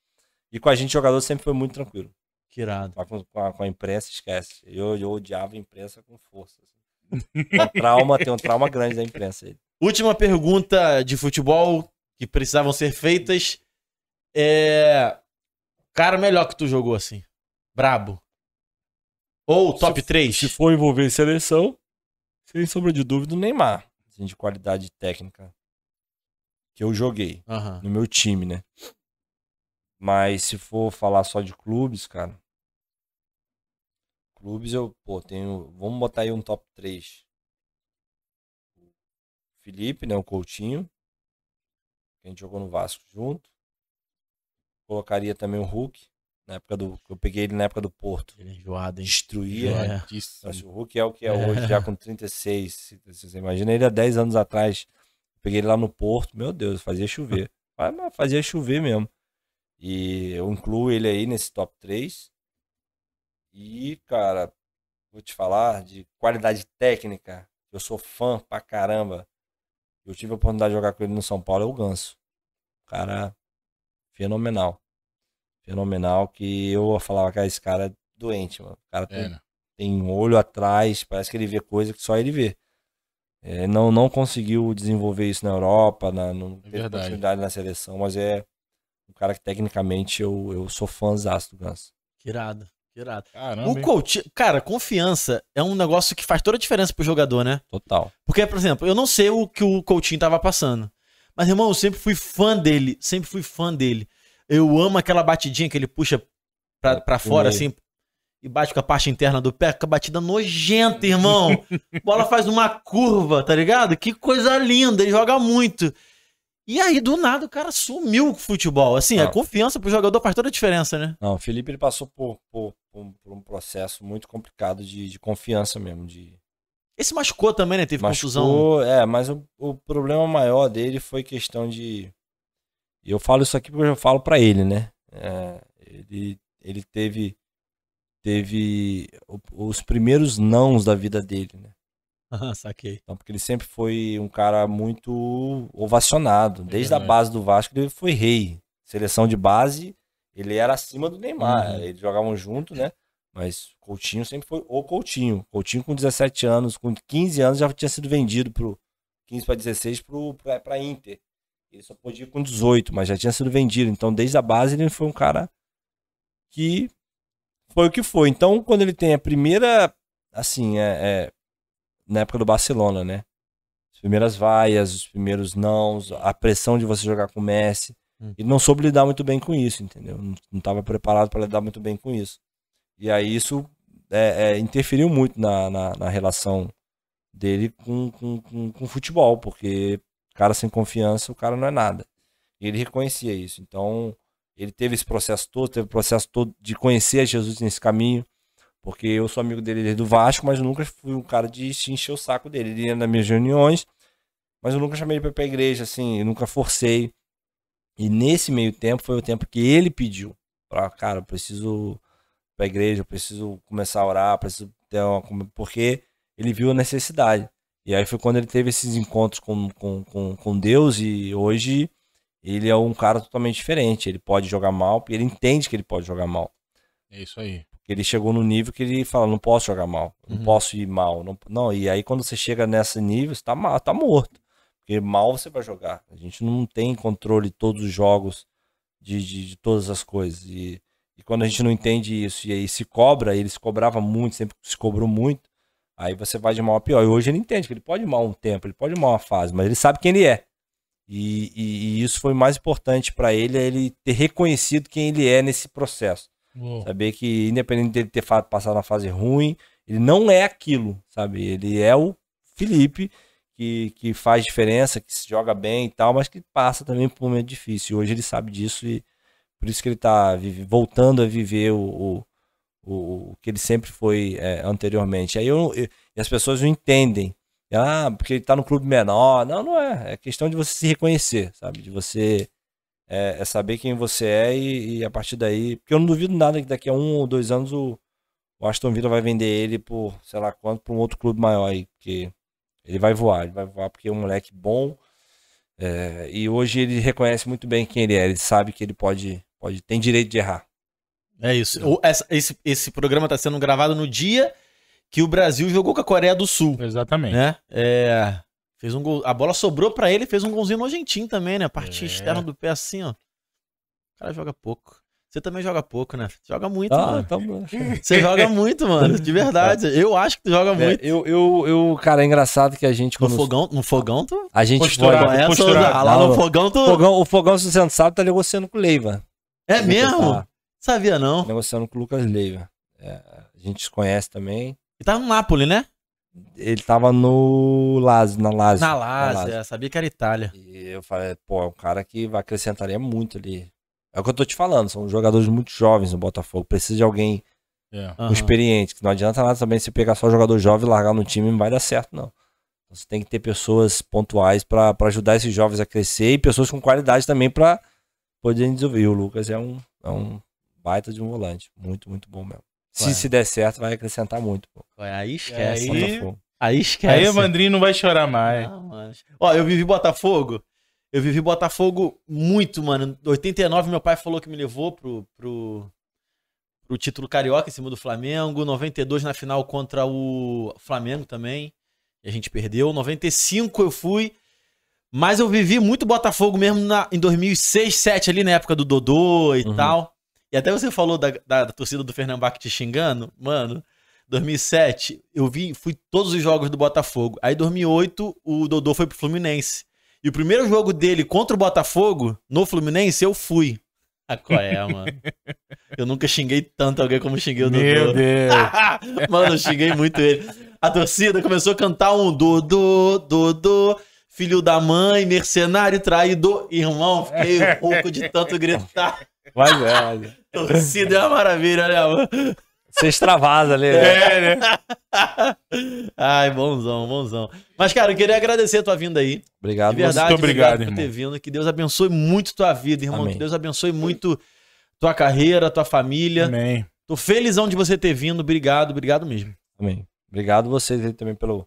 E com a gente, jogador, sempre foi muito tranquilo. Que irado. Com, com a, com a imprensa, esquece. Eu, eu odiava a imprensa com força. assim. Tem um trauma, tem um trauma grande da imprensa aí. Última pergunta de futebol que precisavam ser feitas. É. Cara melhor que tu jogou assim. Brabo. Ou top 3. Se for envolver seleção, sem sombra de dúvida, o Neymar. Assim, de qualidade técnica. Que eu joguei. No meu time, né? Mas se for falar só de clubes, cara. Clubes eu, pô, tenho. Vamos botar aí um top 3. Felipe, né? O Coutinho. Que a gente jogou no Vasco junto. Colocaria também o Hulk. Na época do. Eu peguei ele na época do Porto. Ele é enjoado, hein? Destruía. É. Nossa, o Hulk é o que é hoje, já com 36. Se se Você imagina ele há 10 anos atrás. Peguei ele lá no Porto, meu Deus, fazia chover. Mas mas fazia chover mesmo. E eu incluo ele aí nesse top 3. E, cara, vou te falar de qualidade técnica. Eu sou fã pra caramba. Eu tive a oportunidade de jogar com ele no São Paulo, é o Ganso. Cara, fenomenal. Fenomenal que eu falava que esse cara é doente, mano. O cara tem É, né? tem um olho atrás, parece que ele vê coisa que só ele vê. É, não, não conseguiu desenvolver isso na Europa, na, não teve verdade. oportunidade na seleção, mas é um cara que tecnicamente eu, eu sou fãzaço do Ganso. Que irado. Irado. Caramba. O hein? Coutinho, cara, confiança é um negócio que faz toda a diferença pro jogador, né? Total. Porque, por exemplo, eu não sei o que o Coutinho tava passando. Mas, irmão, eu sempre fui fã dele. Sempre fui fã dele. Eu amo aquela batidinha que ele puxa pra, É, pra fora, assim, e bate com a parte interna do pé, com a batida nojenta, irmão. Bola faz uma curva, tá ligado? Que coisa linda, ele joga muito. E aí, do nada, o cara sumiu com o futebol. Assim, a Ah. confiança pro jogador faz toda a diferença, né? Não, o Felipe ele passou por, por, por- um processo muito complicado de, de confiança mesmo. De Esse machucou também, né? Teve machucou, é, mas o, o problema maior dele foi questão de. E eu falo isso aqui porque eu falo pra ele, né? É, ele, ele teve teve os primeiros nãos da vida dele, né? Aham, saquei. Então, porque ele sempre foi um cara muito ovacionado. Desde a verdade. base do Vasco, ele foi rei. Seleção de base, ele era acima do Neymar. Uhum. Eles jogavam junto, né? Mas Coutinho sempre foi o Coutinho. Coutinho com 17 anos, com 15 anos já tinha sido vendido pro 15 para 16 pro pra, pra Inter. Ele só podia ir com 18, mas já tinha sido vendido. Então, desde a base, ele foi um cara que foi o que foi. Então, quando ele tem a primeira, assim, é, é, na época do Barcelona, né? As primeiras vaias, os primeiros nãos, a pressão de você jogar com o Messi. Hum. Ele não soube lidar muito bem com isso, entendeu? Não- estava preparado para lidar muito bem com isso. E aí isso é, é, interferiu muito na, na, na relação dele com, com, com, com o futebol, porque cara sem confiança, o cara não é nada. E ele reconhecia isso. Então, ele teve esse processo todo, teve o processo todo de conhecer Jesus nesse caminho, porque eu sou amigo dele desde o Vasco, mas nunca fui um cara de encher o saco dele. Ele ia nas minhas reuniões, mas eu nunca chamei ele pra ir pra igreja, assim, eu nunca forcei. E nesse meio tempo foi o tempo que ele pediu. Pra, cara, eu preciso pra igreja, eu preciso começar a orar, preciso ter uma. Porque ele viu a necessidade. E aí foi quando ele teve esses encontros com, com, com, com Deus e hoje ele é um cara totalmente diferente. Ele pode jogar mal, porque ele entende que ele pode jogar mal. É isso aí. Ele chegou no nível que ele fala, não posso jogar mal, não Uhum. posso ir mal. Não, não, e aí quando você chega nesse nível, você tá, mal, tá morto. Porque mal você vai jogar. A gente não tem controle de todos os jogos, de, de, de todas as coisas. E, e quando a gente não entende isso e aí se cobra, ele se cobrava muito, sempre se cobrou muito, aí você vai de mal a pior. E hoje ele entende que ele pode ir mal um tempo, ele pode ir mal uma fase, mas ele sabe quem ele é. E, e- e isso foi mais importante para ele, é ele ter reconhecido quem ele é nesse processo. Uou. Saber que, independente dele ter passado uma fase ruim, ele não é aquilo, sabe? Ele é o Felipe, que, que faz diferença, que se joga bem e tal, mas que passa também por um momento difícil. Hoje ele sabe disso e por isso que ele tá vive- voltando a viver o, o, o- o que ele sempre foi é, anteriormente. Aí eu, eu- e as pessoas não entendem. Ah, porque ele tá no clube menor. Não, não é. É questão de você se reconhecer, sabe? De você é, é saber quem você é e, e a partir daí. Porque eu não duvido nada que daqui a um ou dois anos o, o Aston Villa vai vender ele por, sei lá quanto, para um outro clube maior aí. Porque ele vai voar, ele vai voar porque é um moleque bom. é, e hoje ele reconhece muito bem quem ele é. Ele sabe que ele pode, pode tem direito de errar. É isso. O- essa- esse, esse programa tá sendo gravado no dia que o Brasil jogou com a Coreia do Sul, Exatamente. né? É, fez um gol, a bola sobrou pra ele, fez um golzinho nojentinho também, né? A parte É. externa do pé assim, ó. O cara joga pouco. Você também joga pouco, né? Joga muito, Ah, mano. então, Você joga muito, mano. De verdade. Eu acho que tu joga é, muito. eu, eu, eu, cara, é engraçado que a gente No fogão, no fogão tu. a gente Posturado. foi, Essa, posturado. lá Não, no fogão tu. o fogão, o fogão, se você não sabe, tá negociando com o Leiva. É mesmo? Tá Sabia não. negociando com o Lucas Leiva. É, a gente se conhece também. Ele tava no Napoli, né? Ele tava no Lazio, na Lazio. Na Lazio, é, sabia que era Itália. E eu falei, pô, é um cara que vai acrescentaria muito ali. É o que eu tô te falando, são jogadores muito jovens no Botafogo. Precisa de alguém É. Aham. com experiente. Que não adianta nada também você pegar só jogador jovem e largar no time, não vai dar certo, não. Você tem que ter pessoas pontuais pra pra ajudar esses jovens a crescer e pessoas com qualidade também pra poderem desenvolver. E o Lucas é um, é um baita de um volante. Muito, muito bom mesmo. Se, se der certo, vai acrescentar muito. Pô. Aí esquece. Aí-. Aí esquece. Aí o Vandrinho não vai chorar mais. Mano. Ó, eu vivi Botafogo. Eu vivi Botafogo muito, mano. Em 89, meu pai falou que me levou pro, pro, pro título carioca em cima do Flamengo. 92 na final contra o Flamengo também. E a gente perdeu. 95 eu fui. Mas eu vivi muito Botafogo mesmo na, em 2006, 2007, ali na época do Dodô e Uhum. tal. E até você falou da, da, da torcida do Fernambac te xingando, mano. 2007, eu vi, fui todos os jogos do Botafogo. Aí 2008, o Dodô foi pro Fluminense. E o primeiro jogo dele contra o Botafogo, no Fluminense, eu fui. Ah, qual é, mano? Eu nunca xinguei tanto alguém como xinguei o Dodô. Meu Deus. Mano, eu xinguei muito ele. A torcida começou a cantar um Dodô, Dodô, filho da mãe, mercenário, traidor. Irmão, fiquei rouco de tanto gritar. Mas é, mas é. Torcida é uma maravilha, né, mano? Você extravasa ali. né? É, né? Ai, bonzão, bonzão. Mas, cara, eu queria agradecer a tua vinda aí. Obrigado. De verdade, Muito obrigado, por irmão. ter vindo. Que Deus abençoe muito tua vida, irmão. Amém. Que Deus abençoe muito tua carreira, tua família. Amém. Tô felizão de você ter vindo. Obrigado, obrigado mesmo. Amém. Obrigado vocês aí também pelo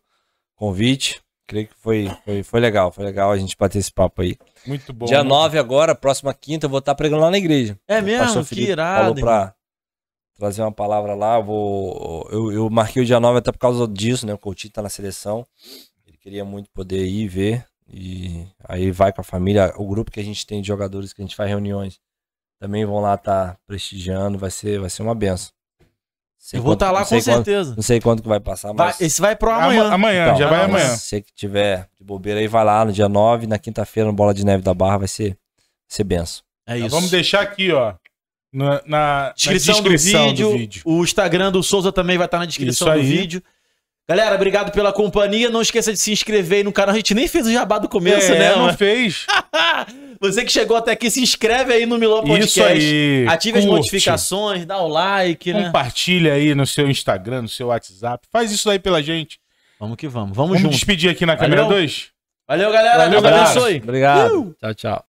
convite. Creio que foi, foi, foi legal. Foi legal a gente bater esse papo aí. Muito bom. Dia né? 9 agora, próxima quinta, eu vou estar pregando lá na igreja. É O mesmo? pastor Que irado. Falou pra trazer uma palavra lá. Eu, vou, eu, eu marquei o dia 9 até por causa disso, né? O Coutinho tá na seleção. Ele queria muito poder ir e ver. E aí vai com a família. O grupo que a gente tem de jogadores que a gente faz reuniões também vão lá estar prestigiando. Vai ser, vai ser uma benção. Sei Eu vou estar lá não com quanto- certeza. não sei quanto que vai passar, Vai- mas. esse vai pro Amanhã, amanhã. Então, já vai amanhã. Se você que tiver de bobeira aí, vai lá no dia 9, na quinta-feira, no Bola de Neve da Barra, vai ser, vai ser benção. É Tá, isso. Vamos deixar aqui, ó. Na, na- descrição, na descrição do, vídeo, O Instagram do Souza também vai estar na descrição Isso do vídeo. Galera, obrigado pela companhia. Não esqueça de se inscrever aí no canal. A gente nem fez o jabá do começo, é, né? não mano? fez. Você que chegou até aqui, se inscreve aí no Milão Podcast. Isso aí. Ative as Curte. notificações, dá o like, né? Compartilha aí no seu Instagram, no seu WhatsApp. Faz isso aí pela gente. Vamos que vamos. Vamos, Vamos junto. despedir aqui na Valeu. câmera 2? Valeu, galera. Valeu, Deus galera. abençoe. Obrigado. Tchau, tchau.